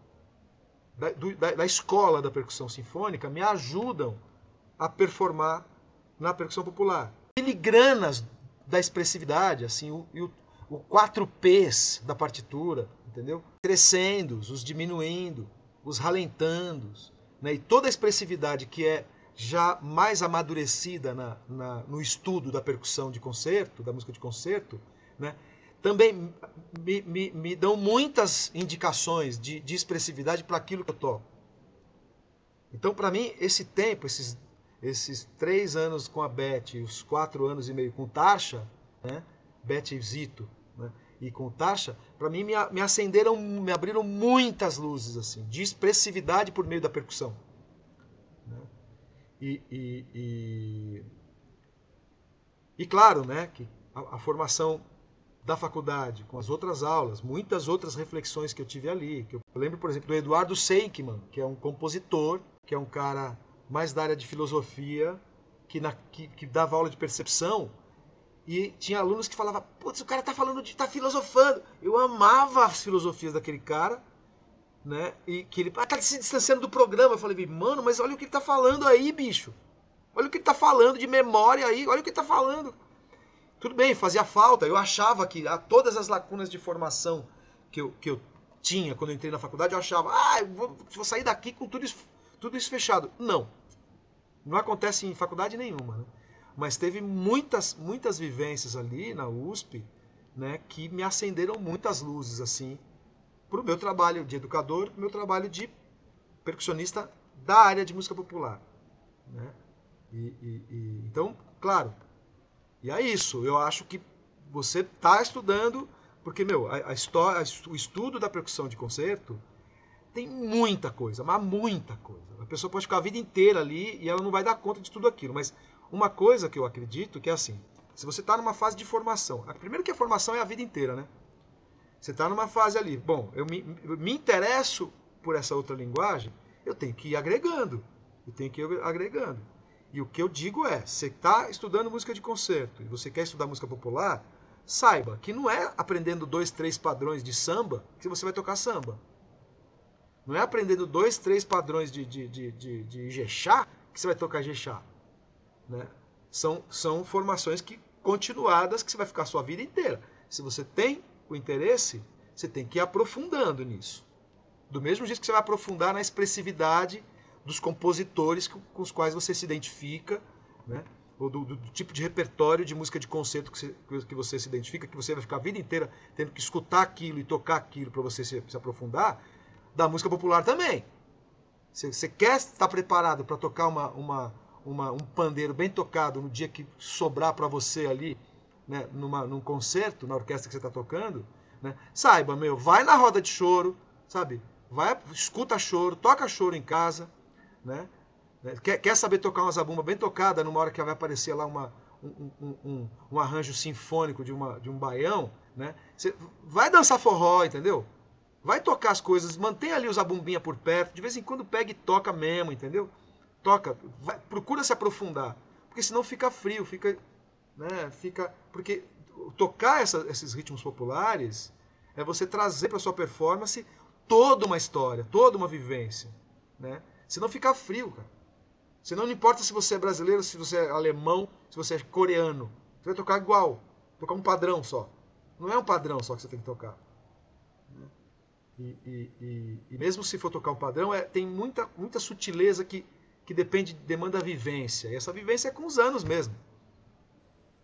da, do, da, da escola da percussão sinfônica me ajudam a performar na percussão popular. Filigranas da expressividade, assim, o, o, o quatro P's da partitura, entendeu? Crescendo, os diminuindo, os ralentandos, né? e toda a expressividade que é já mais amadurecida na, na, no estudo da percussão de concerto, da música de concerto, né? Também me, me, me dão muitas indicações de, de expressividade para aquilo que eu toco. Então, para mim, esse tempo, esses, esses três anos com a Beth os quatro anos e meio com Tasha, né? Beth e Zito, né? e com Tasha, para mim me, me acenderam, me abriram muitas luzes assim, de expressividade por meio da percussão. Né? E, e, e, e, claro, né, que a, a formação da faculdade, com as outras aulas, muitas outras reflexões que eu tive ali. Que eu lembro, por exemplo, do Eduardo Seikman, que é um compositor, que é um cara mais da área de filosofia, que, na, que, que dava aula de percepção. E tinha alunos que falavam, putz, o cara tá falando de. tá filosofando. Eu amava as filosofias daquele cara, né? E que ele ah, tá se distanciando do programa. Eu falei, mano, mas olha o que ele tá falando aí, bicho. Olha o que ele tá falando de memória aí, olha o que ele tá falando. Tudo bem, fazia falta. Eu achava que a, todas as lacunas de formação que eu, que eu tinha quando eu entrei na faculdade, eu achava, ah, eu vou, vou sair daqui com tudo isso, tudo isso fechado. Não. Não acontece em faculdade nenhuma. Né? Mas teve muitas, muitas vivências ali na USP né, que me acenderam muitas luzes assim para o meu trabalho de educador, para o meu trabalho de percussionista da área de música popular. Né? E, e, e, então, claro, e é isso. Eu acho que você está estudando, porque, meu, a, a, história, o estudo da percussão de concerto tem muita coisa, mas muita coisa. A pessoa pode ficar a vida inteira ali e ela não vai dar conta de tudo aquilo. Mas uma coisa que eu acredito que é assim: se você está numa fase de formação, primeiro que a formação é a vida inteira, né? Você está numa fase ali, bom, eu me, eu me interesso por essa outra linguagem, eu tenho que ir agregando. Eu tenho que ir agregando. E o que eu digo é, você está estudando música de concerto e você quer estudar música popular, saiba que não é aprendendo dois, três padrões de samba que você vai tocar samba. Não é aprendendo dois, três padrões de, de, de, de, de que você vai tocar Ijexá. Né? São, são formações que continuadas que você vai ficar a sua vida inteira. Se você tem o interesse, você tem que ir aprofundando nisso. Do mesmo jeito que você vai aprofundar na expressividade dos compositores com os quais você se identifica, né? ou do, do, do, tipo de repertório de música de concerto que você, que você, se identifica, que você vai ficar a vida inteira tendo que escutar aquilo e tocar aquilo para você se, se, aprofundar, da música popular também. Você, você quer estar preparado para tocar uma, uma, uma, um pandeiro bem tocado no dia que sobrar para você ali, né, numa, num concerto, na orquestra que você está tocando, né, saiba, meu, vai na roda de choro, sabe? Vai, escuta choro, toca choro em casa, né? Quer, quer saber tocar uma zabumba bem tocada numa hora que vai aparecer lá uma, um, um, um, um, arranjo sinfônico de, uma, de um baião, né? Vai dançar forró, entendeu? Vai tocar as coisas, mantém ali os zabumbinha por perto, de vez em quando pega e toca mesmo, entendeu? Toca, vai, procura se aprofundar, porque senão fica frio, fica, né? Fica, porque tocar essa, esses ritmos populares é você trazer para sua performance toda uma história, toda uma vivência, né? Senão fica frio, cara. Senão não importa se você é brasileiro, se você é alemão, se você é coreano. Você vai tocar igual. Tocar um padrão só. Não é um padrão só que você tem que tocar. E, e, e, e mesmo se for tocar um padrão, é, tem muita, muita sutileza que, que depende, demanda vivência. E essa vivência é com os anos mesmo.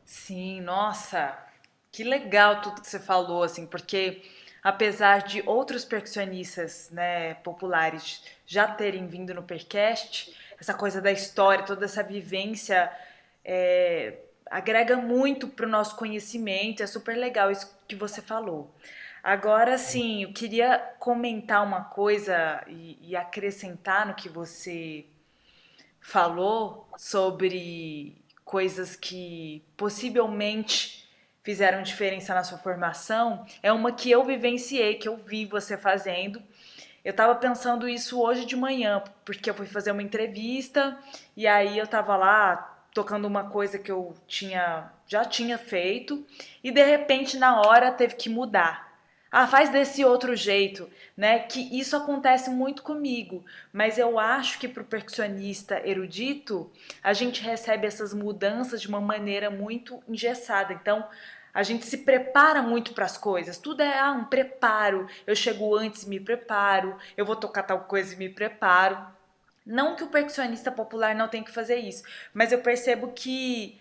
Sim, nossa, que legal tudo que você falou, assim, porque apesar de outros percussionistas né, populares já terem vindo no Percast, essa coisa da história, toda essa vivência é, agrega muito para o nosso conhecimento, é super legal isso que você falou. Agora sim, eu queria comentar uma coisa e, e acrescentar no que você falou sobre coisas que possivelmente fizeram diferença na sua formação é uma que eu vivenciei, que eu vi você fazendo. Eu estava pensando isso hoje de manhã, porque eu fui fazer uma entrevista e aí eu estava lá tocando uma coisa que eu tinha já tinha feito e de repente na hora teve que mudar. Ah, faz desse outro jeito, né? Que isso acontece muito comigo, mas eu acho que para o percussionista erudito, a gente recebe essas mudanças de uma maneira muito engessada. Então, a gente se prepara muito para as coisas. Tudo é ah, um preparo. Eu chego antes, me preparo. Eu vou tocar tal coisa e me preparo. Não que o percussionista popular não tenha que fazer isso, mas eu percebo que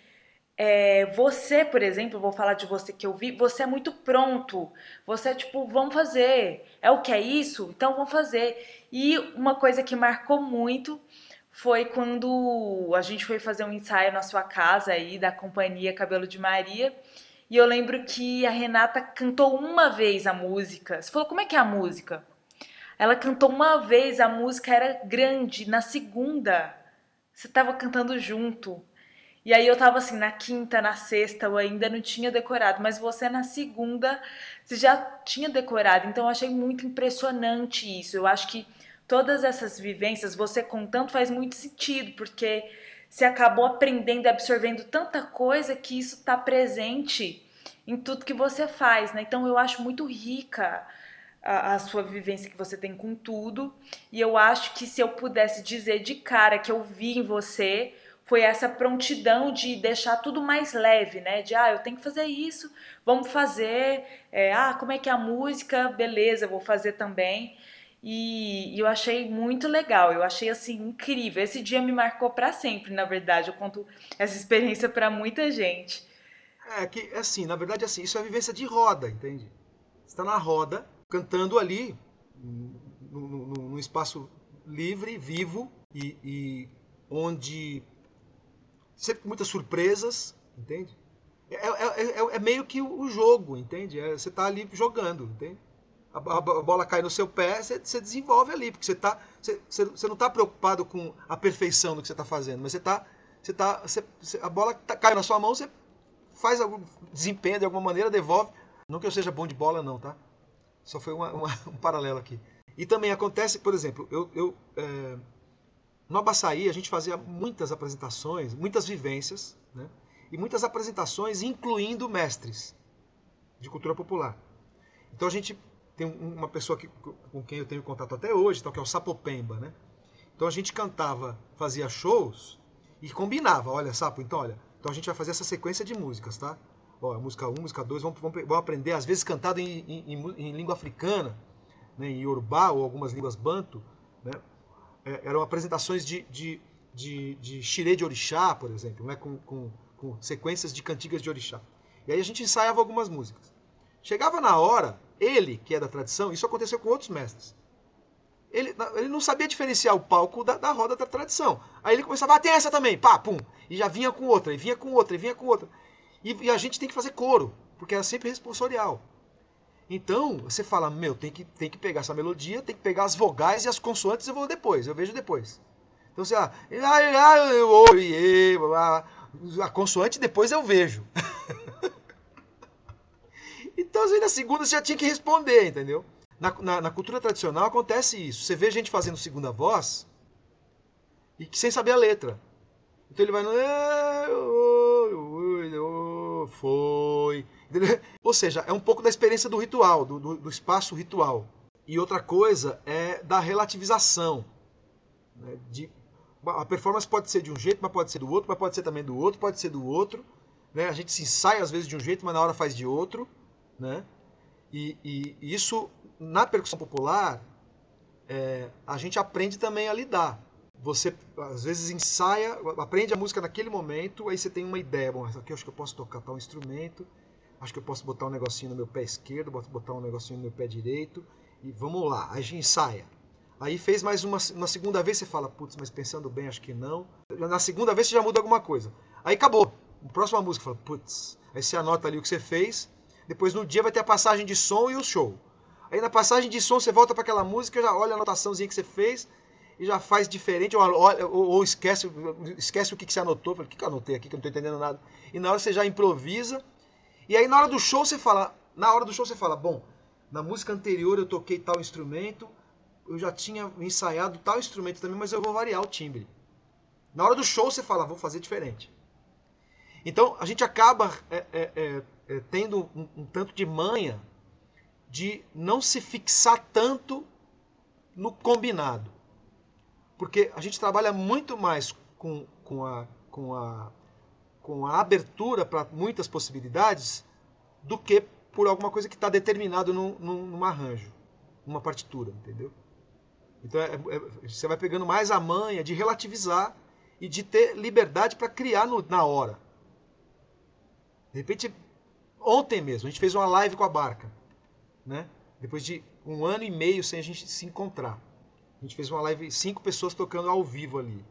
é, você, por exemplo, vou falar de você que eu vi, você é muito pronto. Você é tipo, vamos fazer. É o que é isso? Então vamos fazer. E uma coisa que marcou muito foi quando a gente foi fazer um ensaio na sua casa aí da companhia Cabelo de Maria. E eu lembro que a Renata cantou uma vez a música. Você falou, como é que é a música? Ela cantou uma vez, a música era grande. Na segunda, você estava cantando junto. E aí eu tava assim, na quinta, na sexta, eu ainda não tinha decorado, mas você na segunda, você já tinha decorado. Então eu achei muito impressionante isso. Eu acho que todas essas vivências, você contando, faz muito sentido, porque você acabou aprendendo e absorvendo tanta coisa que isso está presente em tudo que você faz, né? Então eu acho muito rica a, a, sua vivência que você tem com tudo. E eu acho que se eu pudesse dizer de cara que eu vi em você foi essa prontidão de deixar tudo mais leve, né? De ah, eu tenho que fazer isso, vamos fazer. É, ah, como é que é a música? Beleza, vou fazer também. E, e, eu achei muito legal, eu achei assim incrível. Esse dia me marcou para sempre, na verdade. Eu conto essa experiência para muita gente. É que assim, na verdade assim, isso é vivência de roda, entende? Você tá na roda, cantando ali, num espaço livre, vivo e, e onde sempre com muitas surpresas, entende? É, é, é, é meio que o jogo, entende? É, você está ali jogando, entende? A, a, a, bola cai no seu pé, você, você desenvolve ali, porque você, tá, você, você não está preocupado com a perfeição do que você está fazendo, mas você está. Você tá, você, a bola tá, cai na sua mão, você faz algum desempenho de alguma maneira, devolve. Não que eu seja bom de bola, não, tá? Só foi uma, uma, um paralelo aqui. E também acontece, por exemplo, eu, eu é, no Abaçaí, a gente fazia muitas apresentações, muitas vivências, né? e muitas apresentações incluindo mestres de cultura popular. Então a gente tem uma pessoa que, com quem eu tenho contato até hoje, então, que é o Sapopemba. Né? Então a gente cantava, fazia shows e combinava. Olha, Sapo, então olha, então a gente vai fazer essa sequência de músicas, tá? Ó, música 1, música 2, vamos, vamos, vamos, aprender, às vezes cantado em, em, em língua africana, né, em Yorubá ou algumas línguas banto, né? é, eram apresentações de, de, de, de xirê de orixá, por exemplo, né? com, com, com sequências de cantigas de orixá. E aí a gente ensaiava algumas músicas. Chegava na hora, ele, que é da tradição, isso aconteceu com outros mestres. Ele, ele não sabia diferenciar o palco da, da roda da tradição. Aí ele começava, ah, tem essa também, pá, pum. E já vinha com outra, e vinha com outra, e vinha com outra. E, e a gente tem que fazer coro, porque era sempre responsorial. Então, você fala, meu, tem que, tem que pegar essa melodia, tem que pegar as vogais e as consoantes, eu vou depois, eu vejo depois. Então você, ah, a consoante depois eu vejo. então, assim, na segunda você já tinha que responder, entendeu? Na, na, na, cultura tradicional acontece isso. Você vê gente fazendo segunda voz e sem saber a letra. Então ele vai no. Foi. Ou seja, é um pouco da experiência do ritual, do, do, do espaço ritual. E outra coisa é da relativização. Né? De, a performance pode ser de um jeito, mas pode ser do outro, mas pode ser também do outro, pode ser do outro. Né? A gente se ensaia às vezes de um jeito, mas na hora faz de outro. Né? E, e isso, na percussão popular, é, a gente aprende também a lidar. Você, às vezes, ensaia, aprende a música naquele momento, aí você tem uma ideia. Bom, aqui eu acho que eu posso tocar tal instrumento acho que eu posso botar um negocinho no meu pé esquerdo, botar um negocinho no meu pé direito e vamos lá, a gente ensaia. Aí fez mais uma, uma segunda vez, você fala, putz, mas pensando bem, acho que não. Na segunda vez você já muda alguma coisa. Aí acabou. Próxima música, fala, putz. Aí você anota ali o que você fez. Depois no dia vai ter a passagem de som e o show. Aí na passagem de som você volta para aquela música, já olha a anotaçãozinha que você fez e já faz diferente, ou, ou, ou esquece, esquece o que, que você anotou. Fala, o que, que eu anotei aqui que eu não estou entendendo nada. E na hora você já improvisa e aí na hora do show você fala, na hora do show você fala, bom, na música anterior eu toquei tal instrumento, eu já tinha ensaiado tal instrumento também, mas eu vou variar o timbre. Na hora do show você fala, vou fazer diferente. Então a gente acaba é, é, é, é tendo um, um, tanto de manha de não se fixar tanto no combinado. Porque a gente trabalha muito mais com, com, a, com, a, com a abertura para muitas possibilidades do que por alguma coisa que está determinado num, num, num, arranjo, numa partitura, entendeu? Então é, é, você vai pegando mais a manha de relativizar e de ter liberdade para criar no, na hora. De repente, ontem mesmo, a gente fez uma live com a Barca, né? Depois de um ano e meio sem a gente se encontrar. A gente fez uma live, cinco pessoas tocando ao vivo ali.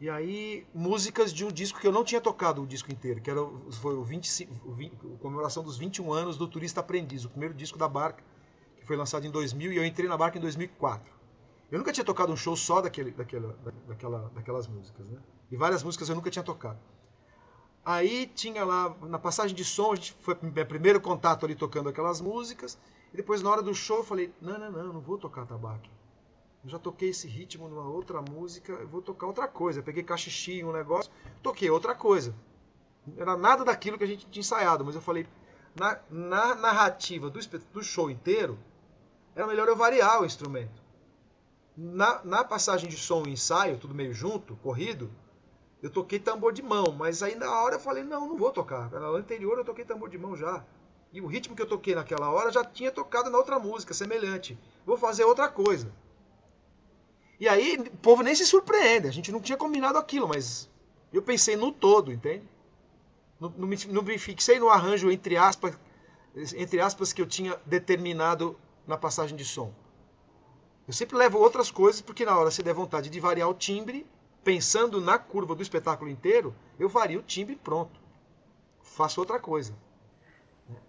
E aí, músicas de um disco que eu não tinha tocado o disco inteiro, que era, foi o 25, o 20, a comemoração dos 21 anos do Turista Aprendiz, o primeiro disco da Barca, que foi lançado em 2000 e eu entrei na Barca em 2004. Eu nunca tinha tocado um show só daquele, daquela, daquela, daquelas músicas, né? E várias músicas eu nunca tinha tocado. Aí tinha lá, na passagem de som, a gente foi meu primeiro contato ali tocando aquelas músicas. E depois, na hora do show, eu falei: não, não, não, não vou tocar tabaco. Eu já toquei esse ritmo numa outra música, eu vou tocar outra coisa. Eu peguei cachixi, um negócio, toquei outra coisa. Não era nada daquilo que a gente tinha ensaiado, mas eu falei: na, na narrativa do, do show inteiro, era melhor eu variar o instrumento. Na, na passagem de som e ensaio, tudo meio junto, corrido, eu toquei tambor de mão, mas aí na hora eu falei, não, não vou tocar. Na anterior eu toquei tambor de mão já. E o ritmo que eu toquei naquela hora já tinha tocado na outra música, semelhante. Vou fazer outra coisa. E aí o povo nem se surpreende, a gente não tinha combinado aquilo, mas eu pensei no todo, entende? Não, me, não me fixei no arranjo entre aspas, entre aspas que eu tinha determinado na passagem de som. Eu sempre levo outras coisas, porque na hora se der vontade de variar o timbre, pensando na curva do espetáculo inteiro, eu vario o timbre pronto. Faço outra coisa.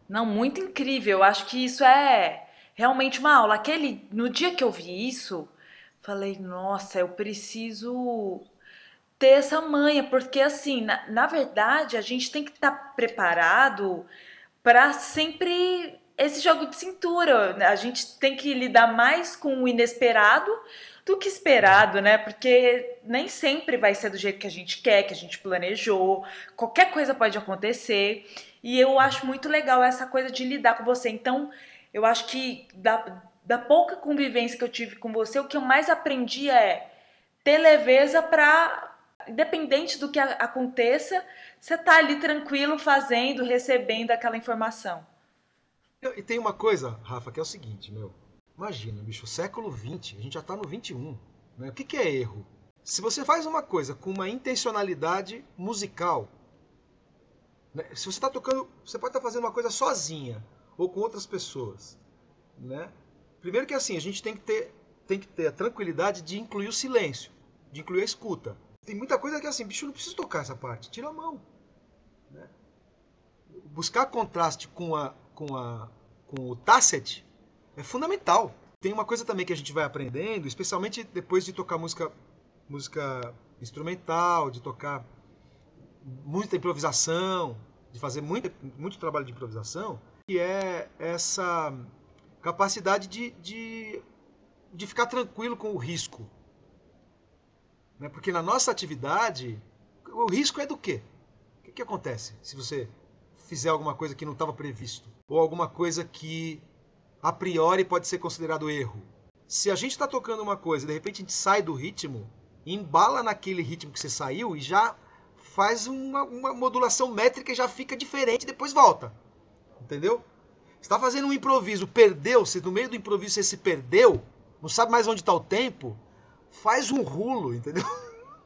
Não, muito incrível. Eu acho que isso é realmente uma aula. Aquele, no dia que eu vi isso, falei, nossa, eu preciso ter essa manha, porque assim, na, na verdade, a gente tem que estar tá preparado para sempre esse jogo de cintura. A gente tem que lidar mais com o inesperado do que esperado, né? Porque nem sempre vai ser do jeito que a gente quer, que a gente planejou. Qualquer coisa pode acontecer. E eu acho muito legal essa coisa de lidar com você. Então, eu acho que da, da pouca convivência que eu tive com você, o que eu mais aprendi é ter leveza para independente do que aconteça, você tá ali tranquilo fazendo, recebendo aquela informação. E tem uma coisa, Rafa, que é o seguinte, meu. Imagina, bicho, século XX, a gente já está no XXI. Né? O que, que é erro? Se você faz uma coisa com uma intencionalidade musical, né? se você está tocando, você pode estar tá fazendo uma coisa sozinha ou com outras pessoas, né? Primeiro que assim, a gente tem que ter, tem que ter a tranquilidade de incluir o silêncio, de incluir a escuta. Tem muita coisa que é assim, bicho, não preciso tocar essa parte, tira a mão. Né? Buscar contraste com a, com, a, com o tacet é fundamental. Tem uma coisa também que a gente vai aprendendo, especialmente depois de tocar música, música instrumental, de tocar muita improvisação, de fazer muito, muito trabalho de improvisação, que é essa capacidade de, de, de ficar tranquilo com o risco. Né? Porque na nossa atividade, o risco é do quê? O que, que acontece se você fizer alguma coisa que não estava previsto? Ou alguma coisa que a priori pode ser considerado erro. Se a gente está tocando uma coisa e de repente a gente sai do ritmo, embala naquele ritmo que você saiu e já faz uma, uma modulação métrica e já fica diferente, depois volta. Entendeu? está fazendo um improviso, perdeu, se no meio do improviso você se perdeu, não sabe mais onde está o tempo, faz um rulo, entendeu?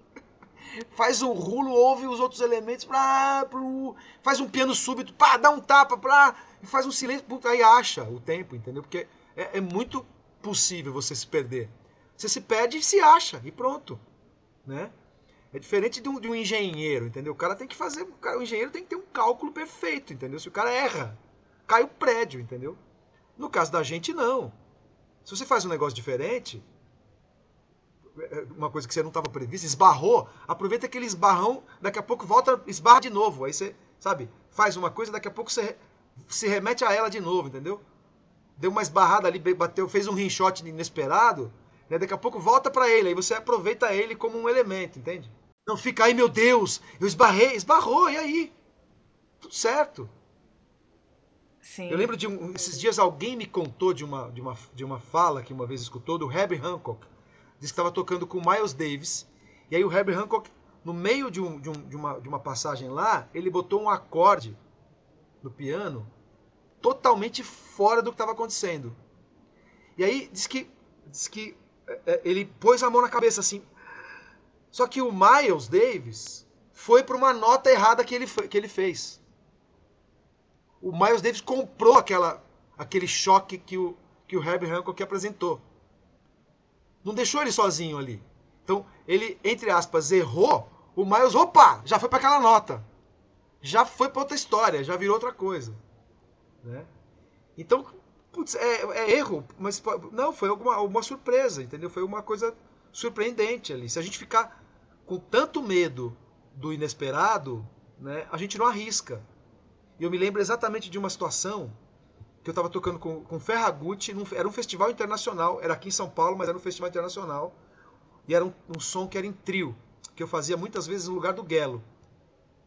faz um rulo, ouve os outros elementos, pra, pro, faz um piano súbito, pá, dá um tapa, pra, e faz um silêncio, aí acha o tempo, entendeu? Porque é, é, muito possível você se perder. Você se perde e se acha, e pronto. Né? É diferente de um, de um engenheiro, entendeu? O cara tem que fazer. O, cara, o engenheiro tem que ter um cálculo perfeito, entendeu? Se o cara erra, cai o prédio, entendeu? No caso da gente, não. Se você faz um negócio diferente, é, uma coisa que você não estava prevista, esbarrou, aproveita aquele esbarrão, daqui a pouco volta, esbarra de novo. Aí você, sabe, faz uma coisa, daqui a pouco você se remete a ela de novo, entendeu? Deu uma esbarrada ali, bateu, fez um rinshot inesperado, né? daqui a pouco volta para ele, aí você aproveita ele como um elemento, entende? Não fica aí, meu Deus, eu esbarrei, esbarrou, e aí? Tudo certo. Sim. Eu lembro de um, esses dias alguém me contou de uma, de, uma, de uma fala que uma vez escutou do Herbie Hancock. Diz que estava tocando com Miles Davis. E aí o Herbie Hancock, no meio de, um, de, um, de, uma, de uma passagem lá, ele botou um acorde no piano totalmente fora do que estava acontecendo. E aí diz que, diz que é, é, ele pôs a mão na cabeça assim. Só que o Miles Davis foi para uma nota errada que ele, que ele fez. O Miles Davis comprou aquela, aquele choque que o, que o Herbie Hancock apresentou. Não deixou ele sozinho ali. Então, ele, entre aspas, errou. O Miles, opa, já foi para aquela nota. Já foi para outra história, já virou outra coisa. Né? Então, putz, é, é, erro, mas não, foi alguma, alguma surpresa, entendeu? Foi uma coisa surpreendente ali. Se a gente ficar com tanto medo do inesperado, né, a gente não arrisca. E eu me lembro exatamente de uma situação que eu estava tocando com, com Ferragutti, num, era um festival internacional, era aqui em São Paulo, mas era um festival internacional, e era um, um som que era em trio, que eu fazia muitas vezes no lugar do Guelo.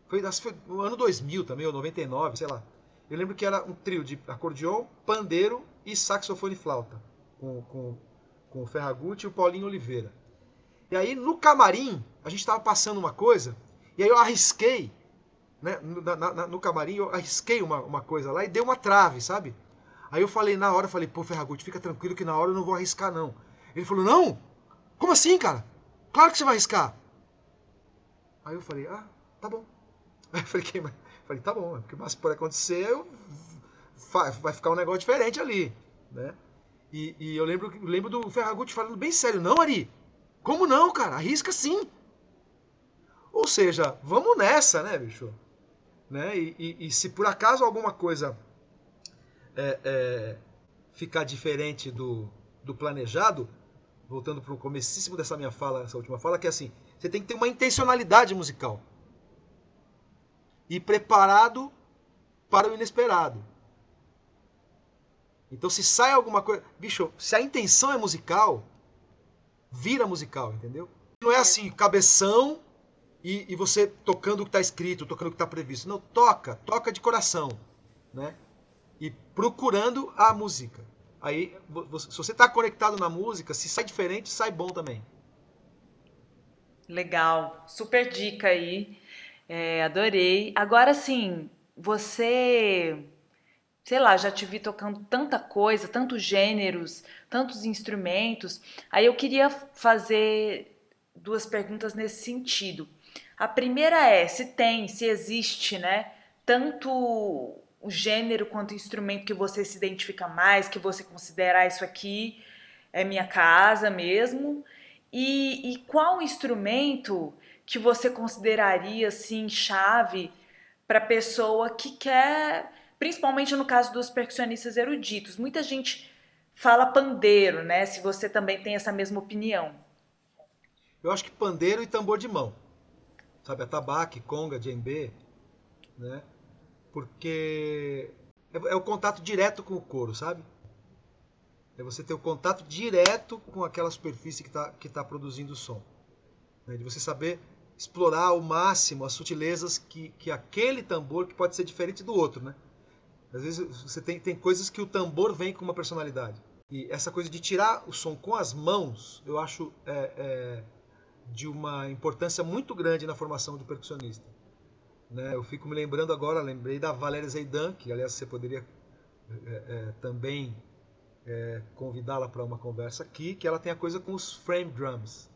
Foi, foi no ano 2000 também, ou 99, sei lá. Eu lembro que era um trio de acordeon, pandeiro e saxofone e flauta, com, com, com o Ferragutti e o Paulinho Oliveira. E aí no camarim, a gente estava passando uma coisa, e aí eu arrisquei, né, no, na, no camarim, eu arrisquei uma, uma coisa lá e deu uma trave, sabe? Aí eu falei na hora, eu falei, pô, Ferragutti, fica tranquilo que na hora eu não vou arriscar, não. Ele falou, não? Como assim, cara? Claro que você vai arriscar. Aí eu falei, ah, tá bom. Aí eu falei? Falei, tá bom, porque mas pode acontecer, eu, vai ficar um negócio diferente ali, né? E, e eu lembro, lembro do Ferragutti falando bem sério, não, Ari, como não, cara? Arrisca sim. Ou seja, vamos nessa, né, bicho? Né? E, e, e se por acaso alguma coisa é, é, ficar diferente do, do planejado, voltando para o comecíssimo dessa minha fala, essa última fala, que é assim, você tem que ter uma intencionalidade musical e preparado para o inesperado. Então, se sai alguma coisa. Bicho, se a intenção é musical, vira musical, entendeu? Não é assim, cabeção e, e você tocando o que está escrito, tocando o que está previsto. Não, toca, toca de coração, né? E procurando a música. Aí, se você está conectado na música, se sai diferente, sai bom também. Legal, super dica aí. É, adorei. Agora sim, você, sei lá, já te vi tocando tanta coisa, tantos gêneros, tantos instrumentos. Aí eu queria fazer duas perguntas nesse sentido. A primeira é se tem, se existe, né, tanto o gênero quanto o instrumento que você se identifica mais, que você considera ah, isso aqui é minha casa mesmo. E, e qual instrumento que você consideraria assim chave para pessoa que quer, principalmente no caso dos percussionistas eruditos. Muita gente fala pandeiro, né? Se você também tem essa mesma opinião. Eu acho que pandeiro e tambor de mão. Sabe, atabaque, conga, djembe, né? Porque é, é o contato direto com o couro, sabe? É você ter o contato direto com aquela superfície que está que tá produzindo o som. Né? De você saber explorar ao máximo as sutilezas que, que aquele tambor, que pode ser diferente do outro, né? Às vezes você tem, tem coisas que o tambor vem com uma personalidade. E essa coisa de tirar o som com as mãos, eu acho é, é, de uma importância muito grande na formação do percussionista. Né? Eu fico me lembrando agora, lembrei da Valéria Zeidan, que aliás você poderia é, é também é, convidá-la para uma conversa aqui, que ela tem a coisa com os frame drums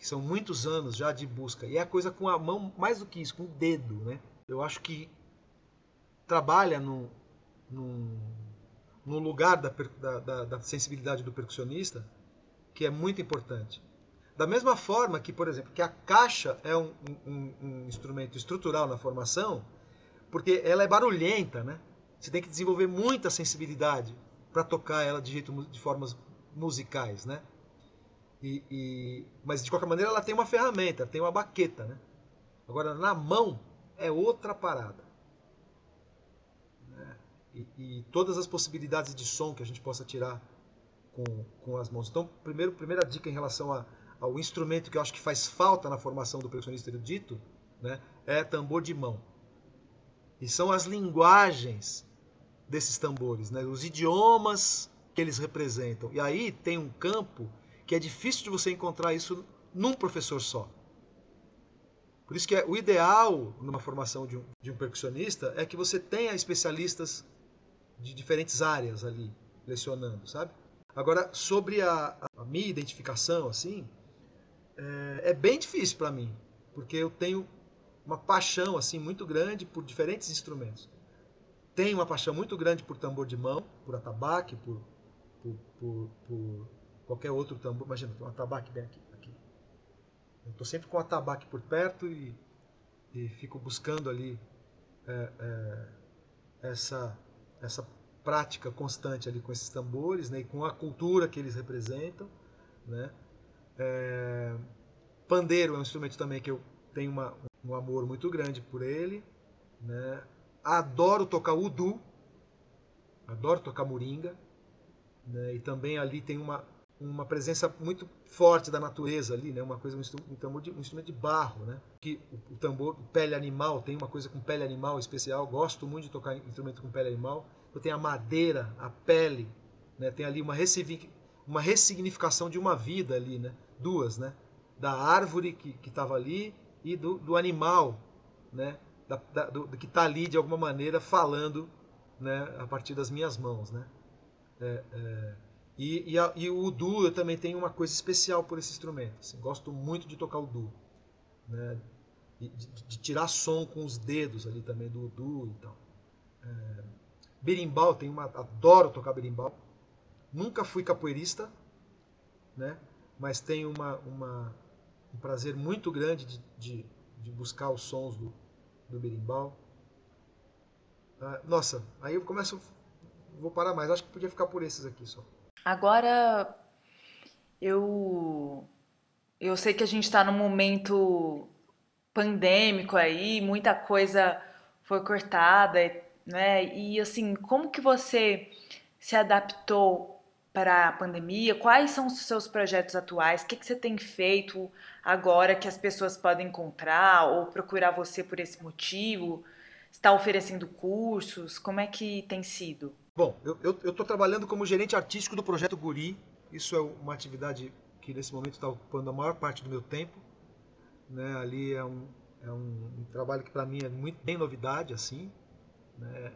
que são muitos anos já de busca. E é a coisa com a mão, mais do que isso, com o dedo. Né? Eu acho que trabalha no, no lugar da, da, da, sensibilidade do percussionista, que é muito importante. Da mesma forma que, por exemplo, que a caixa é um, um, um instrumento estrutural na formação, porque ela é barulhenta, né? Você tem que desenvolver muita sensibilidade para tocar ela de jeito de formas musicais, né? E, e, mas de qualquer maneira ela tem uma ferramenta, tem uma baqueta, né? Agora na mão é outra parada. Né? E, e, todas as possibilidades de som que a gente possa tirar com, com as mãos. Então, primeiro, primeira dica em relação a, ao instrumento que eu acho que faz falta na formação do percussionista erudito, né? É tambor de mão. E são as linguagens desses tambores, né? os idiomas que eles representam. E aí tem um campo que é difícil de você encontrar isso num professor só. Por isso que é, o ideal numa formação de um, de um percussionista é que você tenha especialistas de diferentes áreas ali lecionando, sabe? Agora, sobre a, a minha identificação, assim, é, é bem difícil para mim, porque eu tenho uma paixão assim muito grande por diferentes instrumentos. Tenho uma paixão muito grande por tambor de mão, por atabaque, por, por, por, por qualquer outro tambor. Imagina, um atabaque bem aqui. Eu estou sempre com o atabaque por perto e, e fico buscando ali é, é, essa, essa prática constante ali com esses tambores né, e com a cultura que eles representam. Né? É, pandeiro é um instrumento também que eu tenho uma, um amor muito grande por ele. Né? Adoro tocar udu, adoro tocar moringa. Né? E também ali tem uma, uma presença muito forte da natureza ali, né? Uma coisa um, um tambor de, um instrumento de barro, né? Que o, tambor pele animal tem uma coisa com pele animal especial. Gosto muito de tocar instrumento com pele animal. Eu tenho a madeira, a pele, né? Tem ali uma uma ressignificação de uma vida ali, né? Duas, né? Da árvore que estava ali e do, do animal, né? Da, da, do, que está ali de alguma maneira falando, né? A partir das minhas mãos, né? É, é e, e, a, e, o Udu, eu também tenho uma coisa especial por esse instrumento. Assim, gosto muito de tocar o Udu. Né? De, de, tirar som com os dedos ali também do Udu e tal. É, berimbau, tenho uma, adoro tocar berimbau. Nunca fui capoeirista, né? mas tenho uma, uma, um prazer muito grande de, de, de buscar os sons do, do berimbau. Ah, nossa, aí eu começo. Vou parar mais, acho que podia ficar por esses aqui só. Agora, eu, eu sei que a gente está num momento pandêmico aí, muita coisa foi cortada, né? E assim, como que você se adaptou para a pandemia? Quais são os seus projetos atuais? O que, que você tem feito agora que as pessoas podem encontrar ou procurar você por esse motivo? Está oferecendo cursos? Como é que tem sido? Bom, eu estou trabalhando como gerente artístico do projeto Guri. Isso é uma atividade que nesse momento está ocupando a maior parte do meu tempo. Né? Ali é um, é um, um trabalho que para mim é muito bem novidade, assim. Né?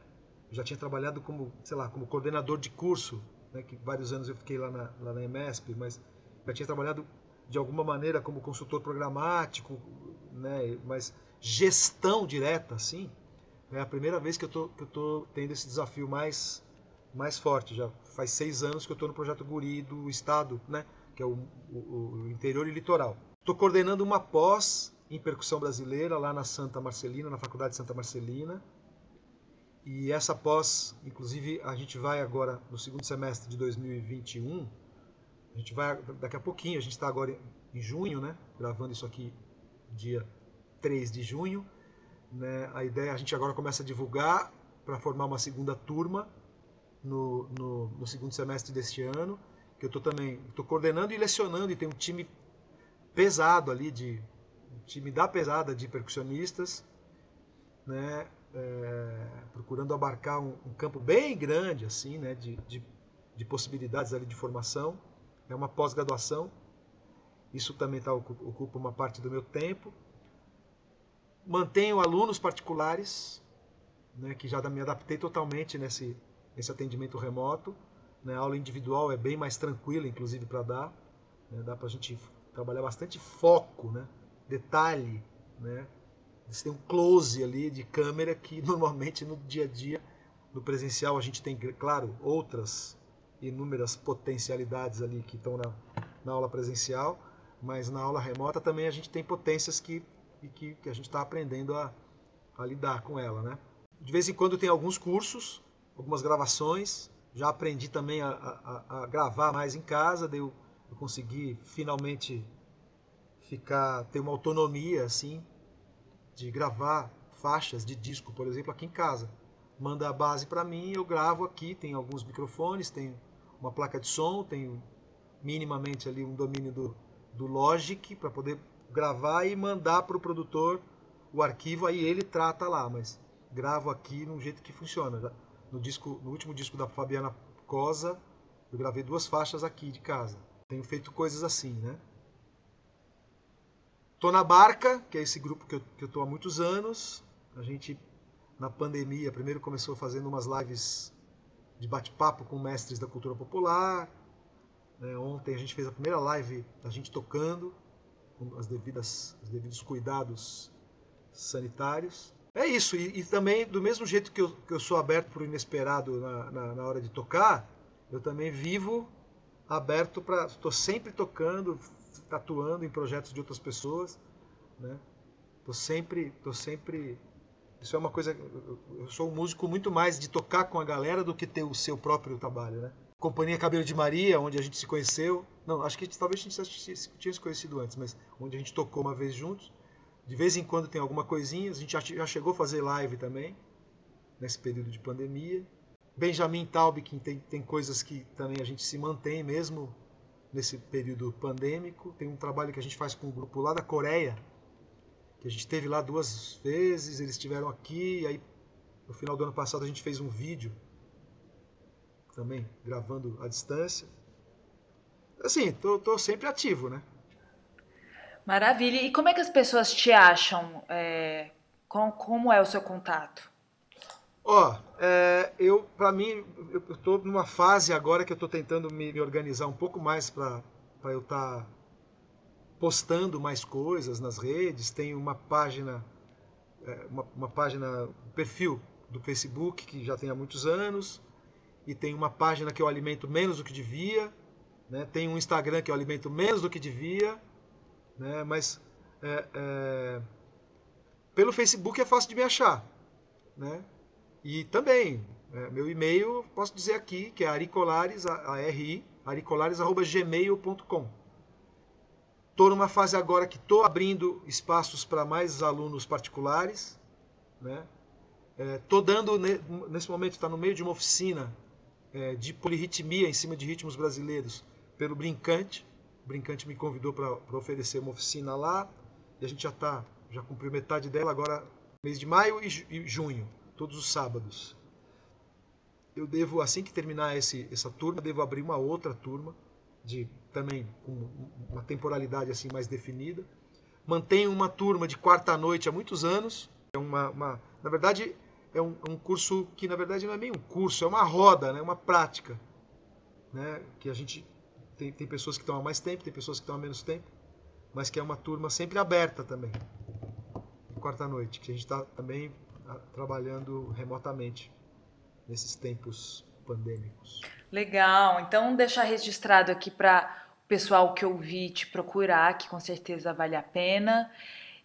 Já tinha trabalhado como, sei lá, como coordenador de curso, né? que vários anos eu fiquei lá na, lá na EMESP, mas já tinha trabalhado de alguma maneira como consultor programático, né? mas gestão direta, assim, é a primeira vez que eu tô tendo esse desafio mais mais forte. Já faz seis anos que eu estou no projeto Guri do Estado, né? que é o, o, o interior e litoral. Estou coordenando uma pós em percussão brasileira lá na Santa Marcelina, na Faculdade de Santa Marcelina. E essa pós, inclusive, a gente vai agora no segundo semestre de 2021. A gente vai daqui a pouquinho, a gente está agora em junho, né? Gravando isso aqui dia 3 de junho. Né? A ideia, a gente agora começa a divulgar para formar uma segunda turma no, no, no segundo semestre deste ano, que eu estou também estou coordenando e lecionando e tem um time pesado ali de um time da pesada de percussionistas, né, é, procurando abarcar um, um, campo bem grande assim, né, de, de, de possibilidades ali de formação. É uma pós-graduação. Isso também tá, ocupa uma parte do meu tempo. Mantenho alunos particulares, né, que já me adaptei totalmente nesse esse atendimento remoto. Né? A aula individual é bem mais tranquila, inclusive, para dar. Né? Dá para a gente trabalhar bastante foco, né? detalhe. Né? Você tem um close ali de câmera que normalmente no dia a dia, no presencial, a gente tem, claro, outras inúmeras potencialidades ali que estão na, na aula presencial, mas na aula remota também a gente tem potências que, que, que a gente está aprendendo a, a lidar com ela. Né? De vez em quando tem alguns cursos algumas gravações. Já aprendi também a, a, a gravar mais em casa, daí eu, eu consegui finalmente ficar ter uma autonomia assim de gravar faixas de disco, por exemplo, aqui em casa. Manda a base para mim, eu gravo aqui, tem alguns microfones, tem uma placa de som, tenho minimamente ali um domínio do, do Logic para poder gravar e mandar para o produtor o arquivo, aí ele trata lá, mas gravo aqui no jeito que funciona. No, disco, no último disco da Fabiana Cosa, eu gravei duas faixas aqui de casa. Tenho feito coisas assim, né? Tô na Barca, que é esse grupo que eu, que eu tô há muitos anos. A gente, na pandemia, primeiro começou fazendo umas lives de bate-papo com mestres da cultura popular. É, ontem a gente fez a primeira live da gente tocando, com as devidas, os devidos cuidados sanitários. É isso, e, e também, do mesmo jeito que eu, que eu sou aberto para o inesperado na, na, na hora de tocar, eu também vivo aberto para. Estou sempre tocando, atuando em projetos de outras pessoas. Né? Tô sempre, tô sempre. Isso é uma coisa. Eu sou um músico muito mais de tocar com a galera do que ter o seu próprio trabalho, né? Companhia Cabelo de Maria, onde a gente se conheceu. Não, acho que talvez a gente tinha se conhecido antes, mas onde a gente tocou uma vez juntos. De vez em quando tem alguma coisinha. A gente já, chegou a fazer live também, nesse período de pandemia. Benjamin Taub, que tem, tem coisas que também a gente se mantém mesmo nesse período pandêmico. Tem um trabalho que a gente faz com um grupo lá da Coreia, que a gente teve lá duas vezes, eles estiveram aqui, aí no final do ano passado a gente fez um vídeo também gravando à distância. Assim, tô, tô sempre ativo, né? Maravilha. E como é que as pessoas te acham? É, com, como é o seu contato? Ó, oh, é, eu, para mim, eu estou numa fase agora que eu estou tentando me, me, organizar um pouco mais para eu estar tá postando mais coisas nas redes. Tem uma página, é, uma, uma página, um perfil do Facebook que já tem há muitos anos e tem uma página que eu alimento menos do que devia, né? Tem um Instagram que eu alimento menos do que devia, né? Mas é, é, pelo Facebook é fácil de me achar, né? E também, é, meu e-mail, posso dizer aqui, que é aricolares, a, R-I, aricolares.gmail.com. Estou numa fase agora que estou abrindo espaços para mais alunos particulares. Estou né? é, dando, nesse momento, está no meio de uma oficina é, de polirritmia em cima de ritmos brasileiros pelo Brincante. O Brincante me convidou para oferecer uma oficina lá. E a gente já está, já cumpriu metade dela agora, mês de maio e, junho todos os sábados. Eu devo, assim que terminar esse, essa turma, devo abrir uma outra turma, de também com uma temporalidade assim mais definida. Mantenho uma turma de quarta noite há muitos anos. É uma, uma na verdade, é um, um, curso que na verdade não é bem um curso, é uma roda, né? uma prática. Né? Que a gente tem, tem pessoas que estão há mais tempo, tem pessoas que estão há menos tempo, mas que é uma turma sempre aberta também. Quarta noite, que a gente está também trabalhando remotamente nesses tempos pandêmicos. Legal. Então, deixar registrado aqui para o pessoal que ouvir te procurar, que com certeza vale a pena.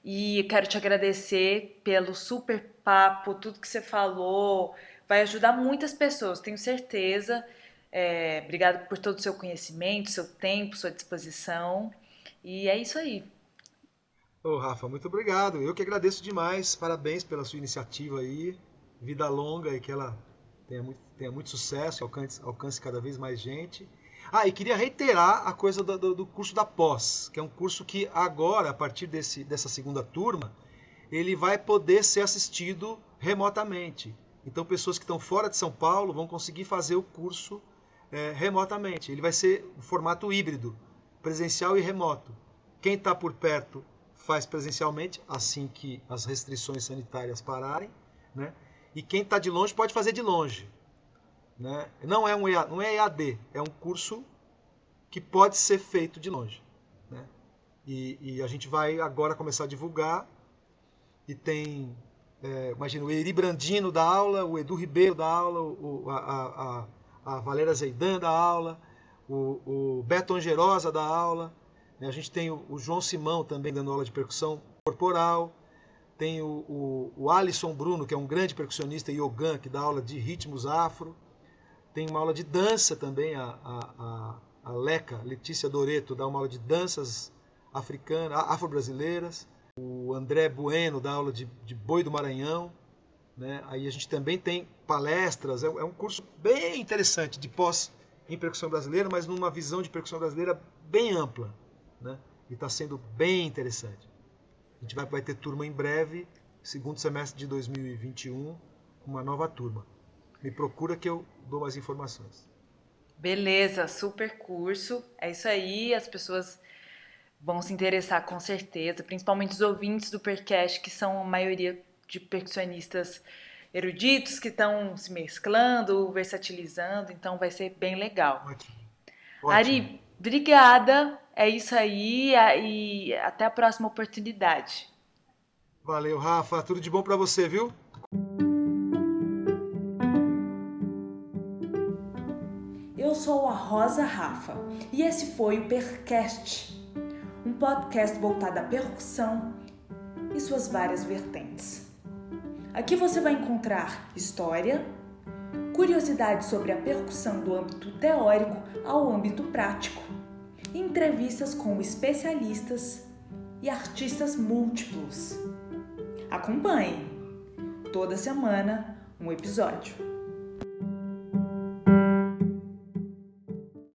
E quero te agradecer pelo super papo, tudo que você falou. Vai ajudar muitas pessoas, tenho certeza. É, obrigado por todo o seu conhecimento, seu tempo, sua disposição. E é isso aí. Ô, Rafa, muito obrigado. Eu que agradeço demais. Parabéns pela sua iniciativa aí. Vida longa e que ela tenha muito, tenha muito sucesso, alcance, alcance cada vez mais gente. Ah, e queria reiterar a coisa do, do, curso da pós, que é um curso que agora, a partir desse, dessa segunda turma, ele vai poder ser assistido remotamente. Então, pessoas que estão fora de São Paulo vão conseguir fazer o curso é, remotamente. Ele vai ser um formato híbrido, presencial e remoto. Quem está por perto faz presencialmente, assim que as restrições sanitárias pararem, né? E quem está de longe pode fazer de longe, né? Não é um EAD, não é EAD, é um curso que pode ser feito de longe, né? E, e a gente vai agora começar a divulgar e tem, é, imagina, o Eri Brandino da aula, o Edu Ribeiro da aula, o, a, a, Valéria Zeidan da aula, o, o Beto Angerosa da aula, né? A gente tem o João Simão também dando aula de percussão corporal. Tem o, o, o Alisson Bruno, que é um grande percussionista yogan, que dá aula de ritmos afro. Tem uma aula de dança também, a, a, a Leca, Letícia Doreto, dá uma aula de danças africanas, afro-brasileiras. O André Bueno dá aula de, de boi do Maranhão. Né? Aí a gente também tem palestras, é, é um curso bem interessante de pós em percussão brasileira, mas numa visão de percussão brasileira bem ampla né? e está sendo bem interessante. A gente vai, vai ter turma em breve, segundo semestre de 2021, uma nova turma. Me procura que eu dou mais informações. Beleza, super curso. É isso aí, as pessoas vão se interessar com certeza, principalmente os ouvintes do Percast, que são a maioria de percussionistas eruditos que estão se mesclando, versatilizando, então vai ser bem legal. Ótimo. Ótimo. Ari, obrigada. É isso aí e até a próxima oportunidade. Valeu, Rafa. Tudo de bom para você, viu? Eu sou a Rosa Rafa e esse foi o Percast, um podcast voltado à percussão e suas várias vertentes. Aqui você vai encontrar história, curiosidades sobre a percussão do âmbito teórico ao âmbito prático, entrevistas com especialistas e artistas múltiplos. Acompanhe! Toda semana um episódio.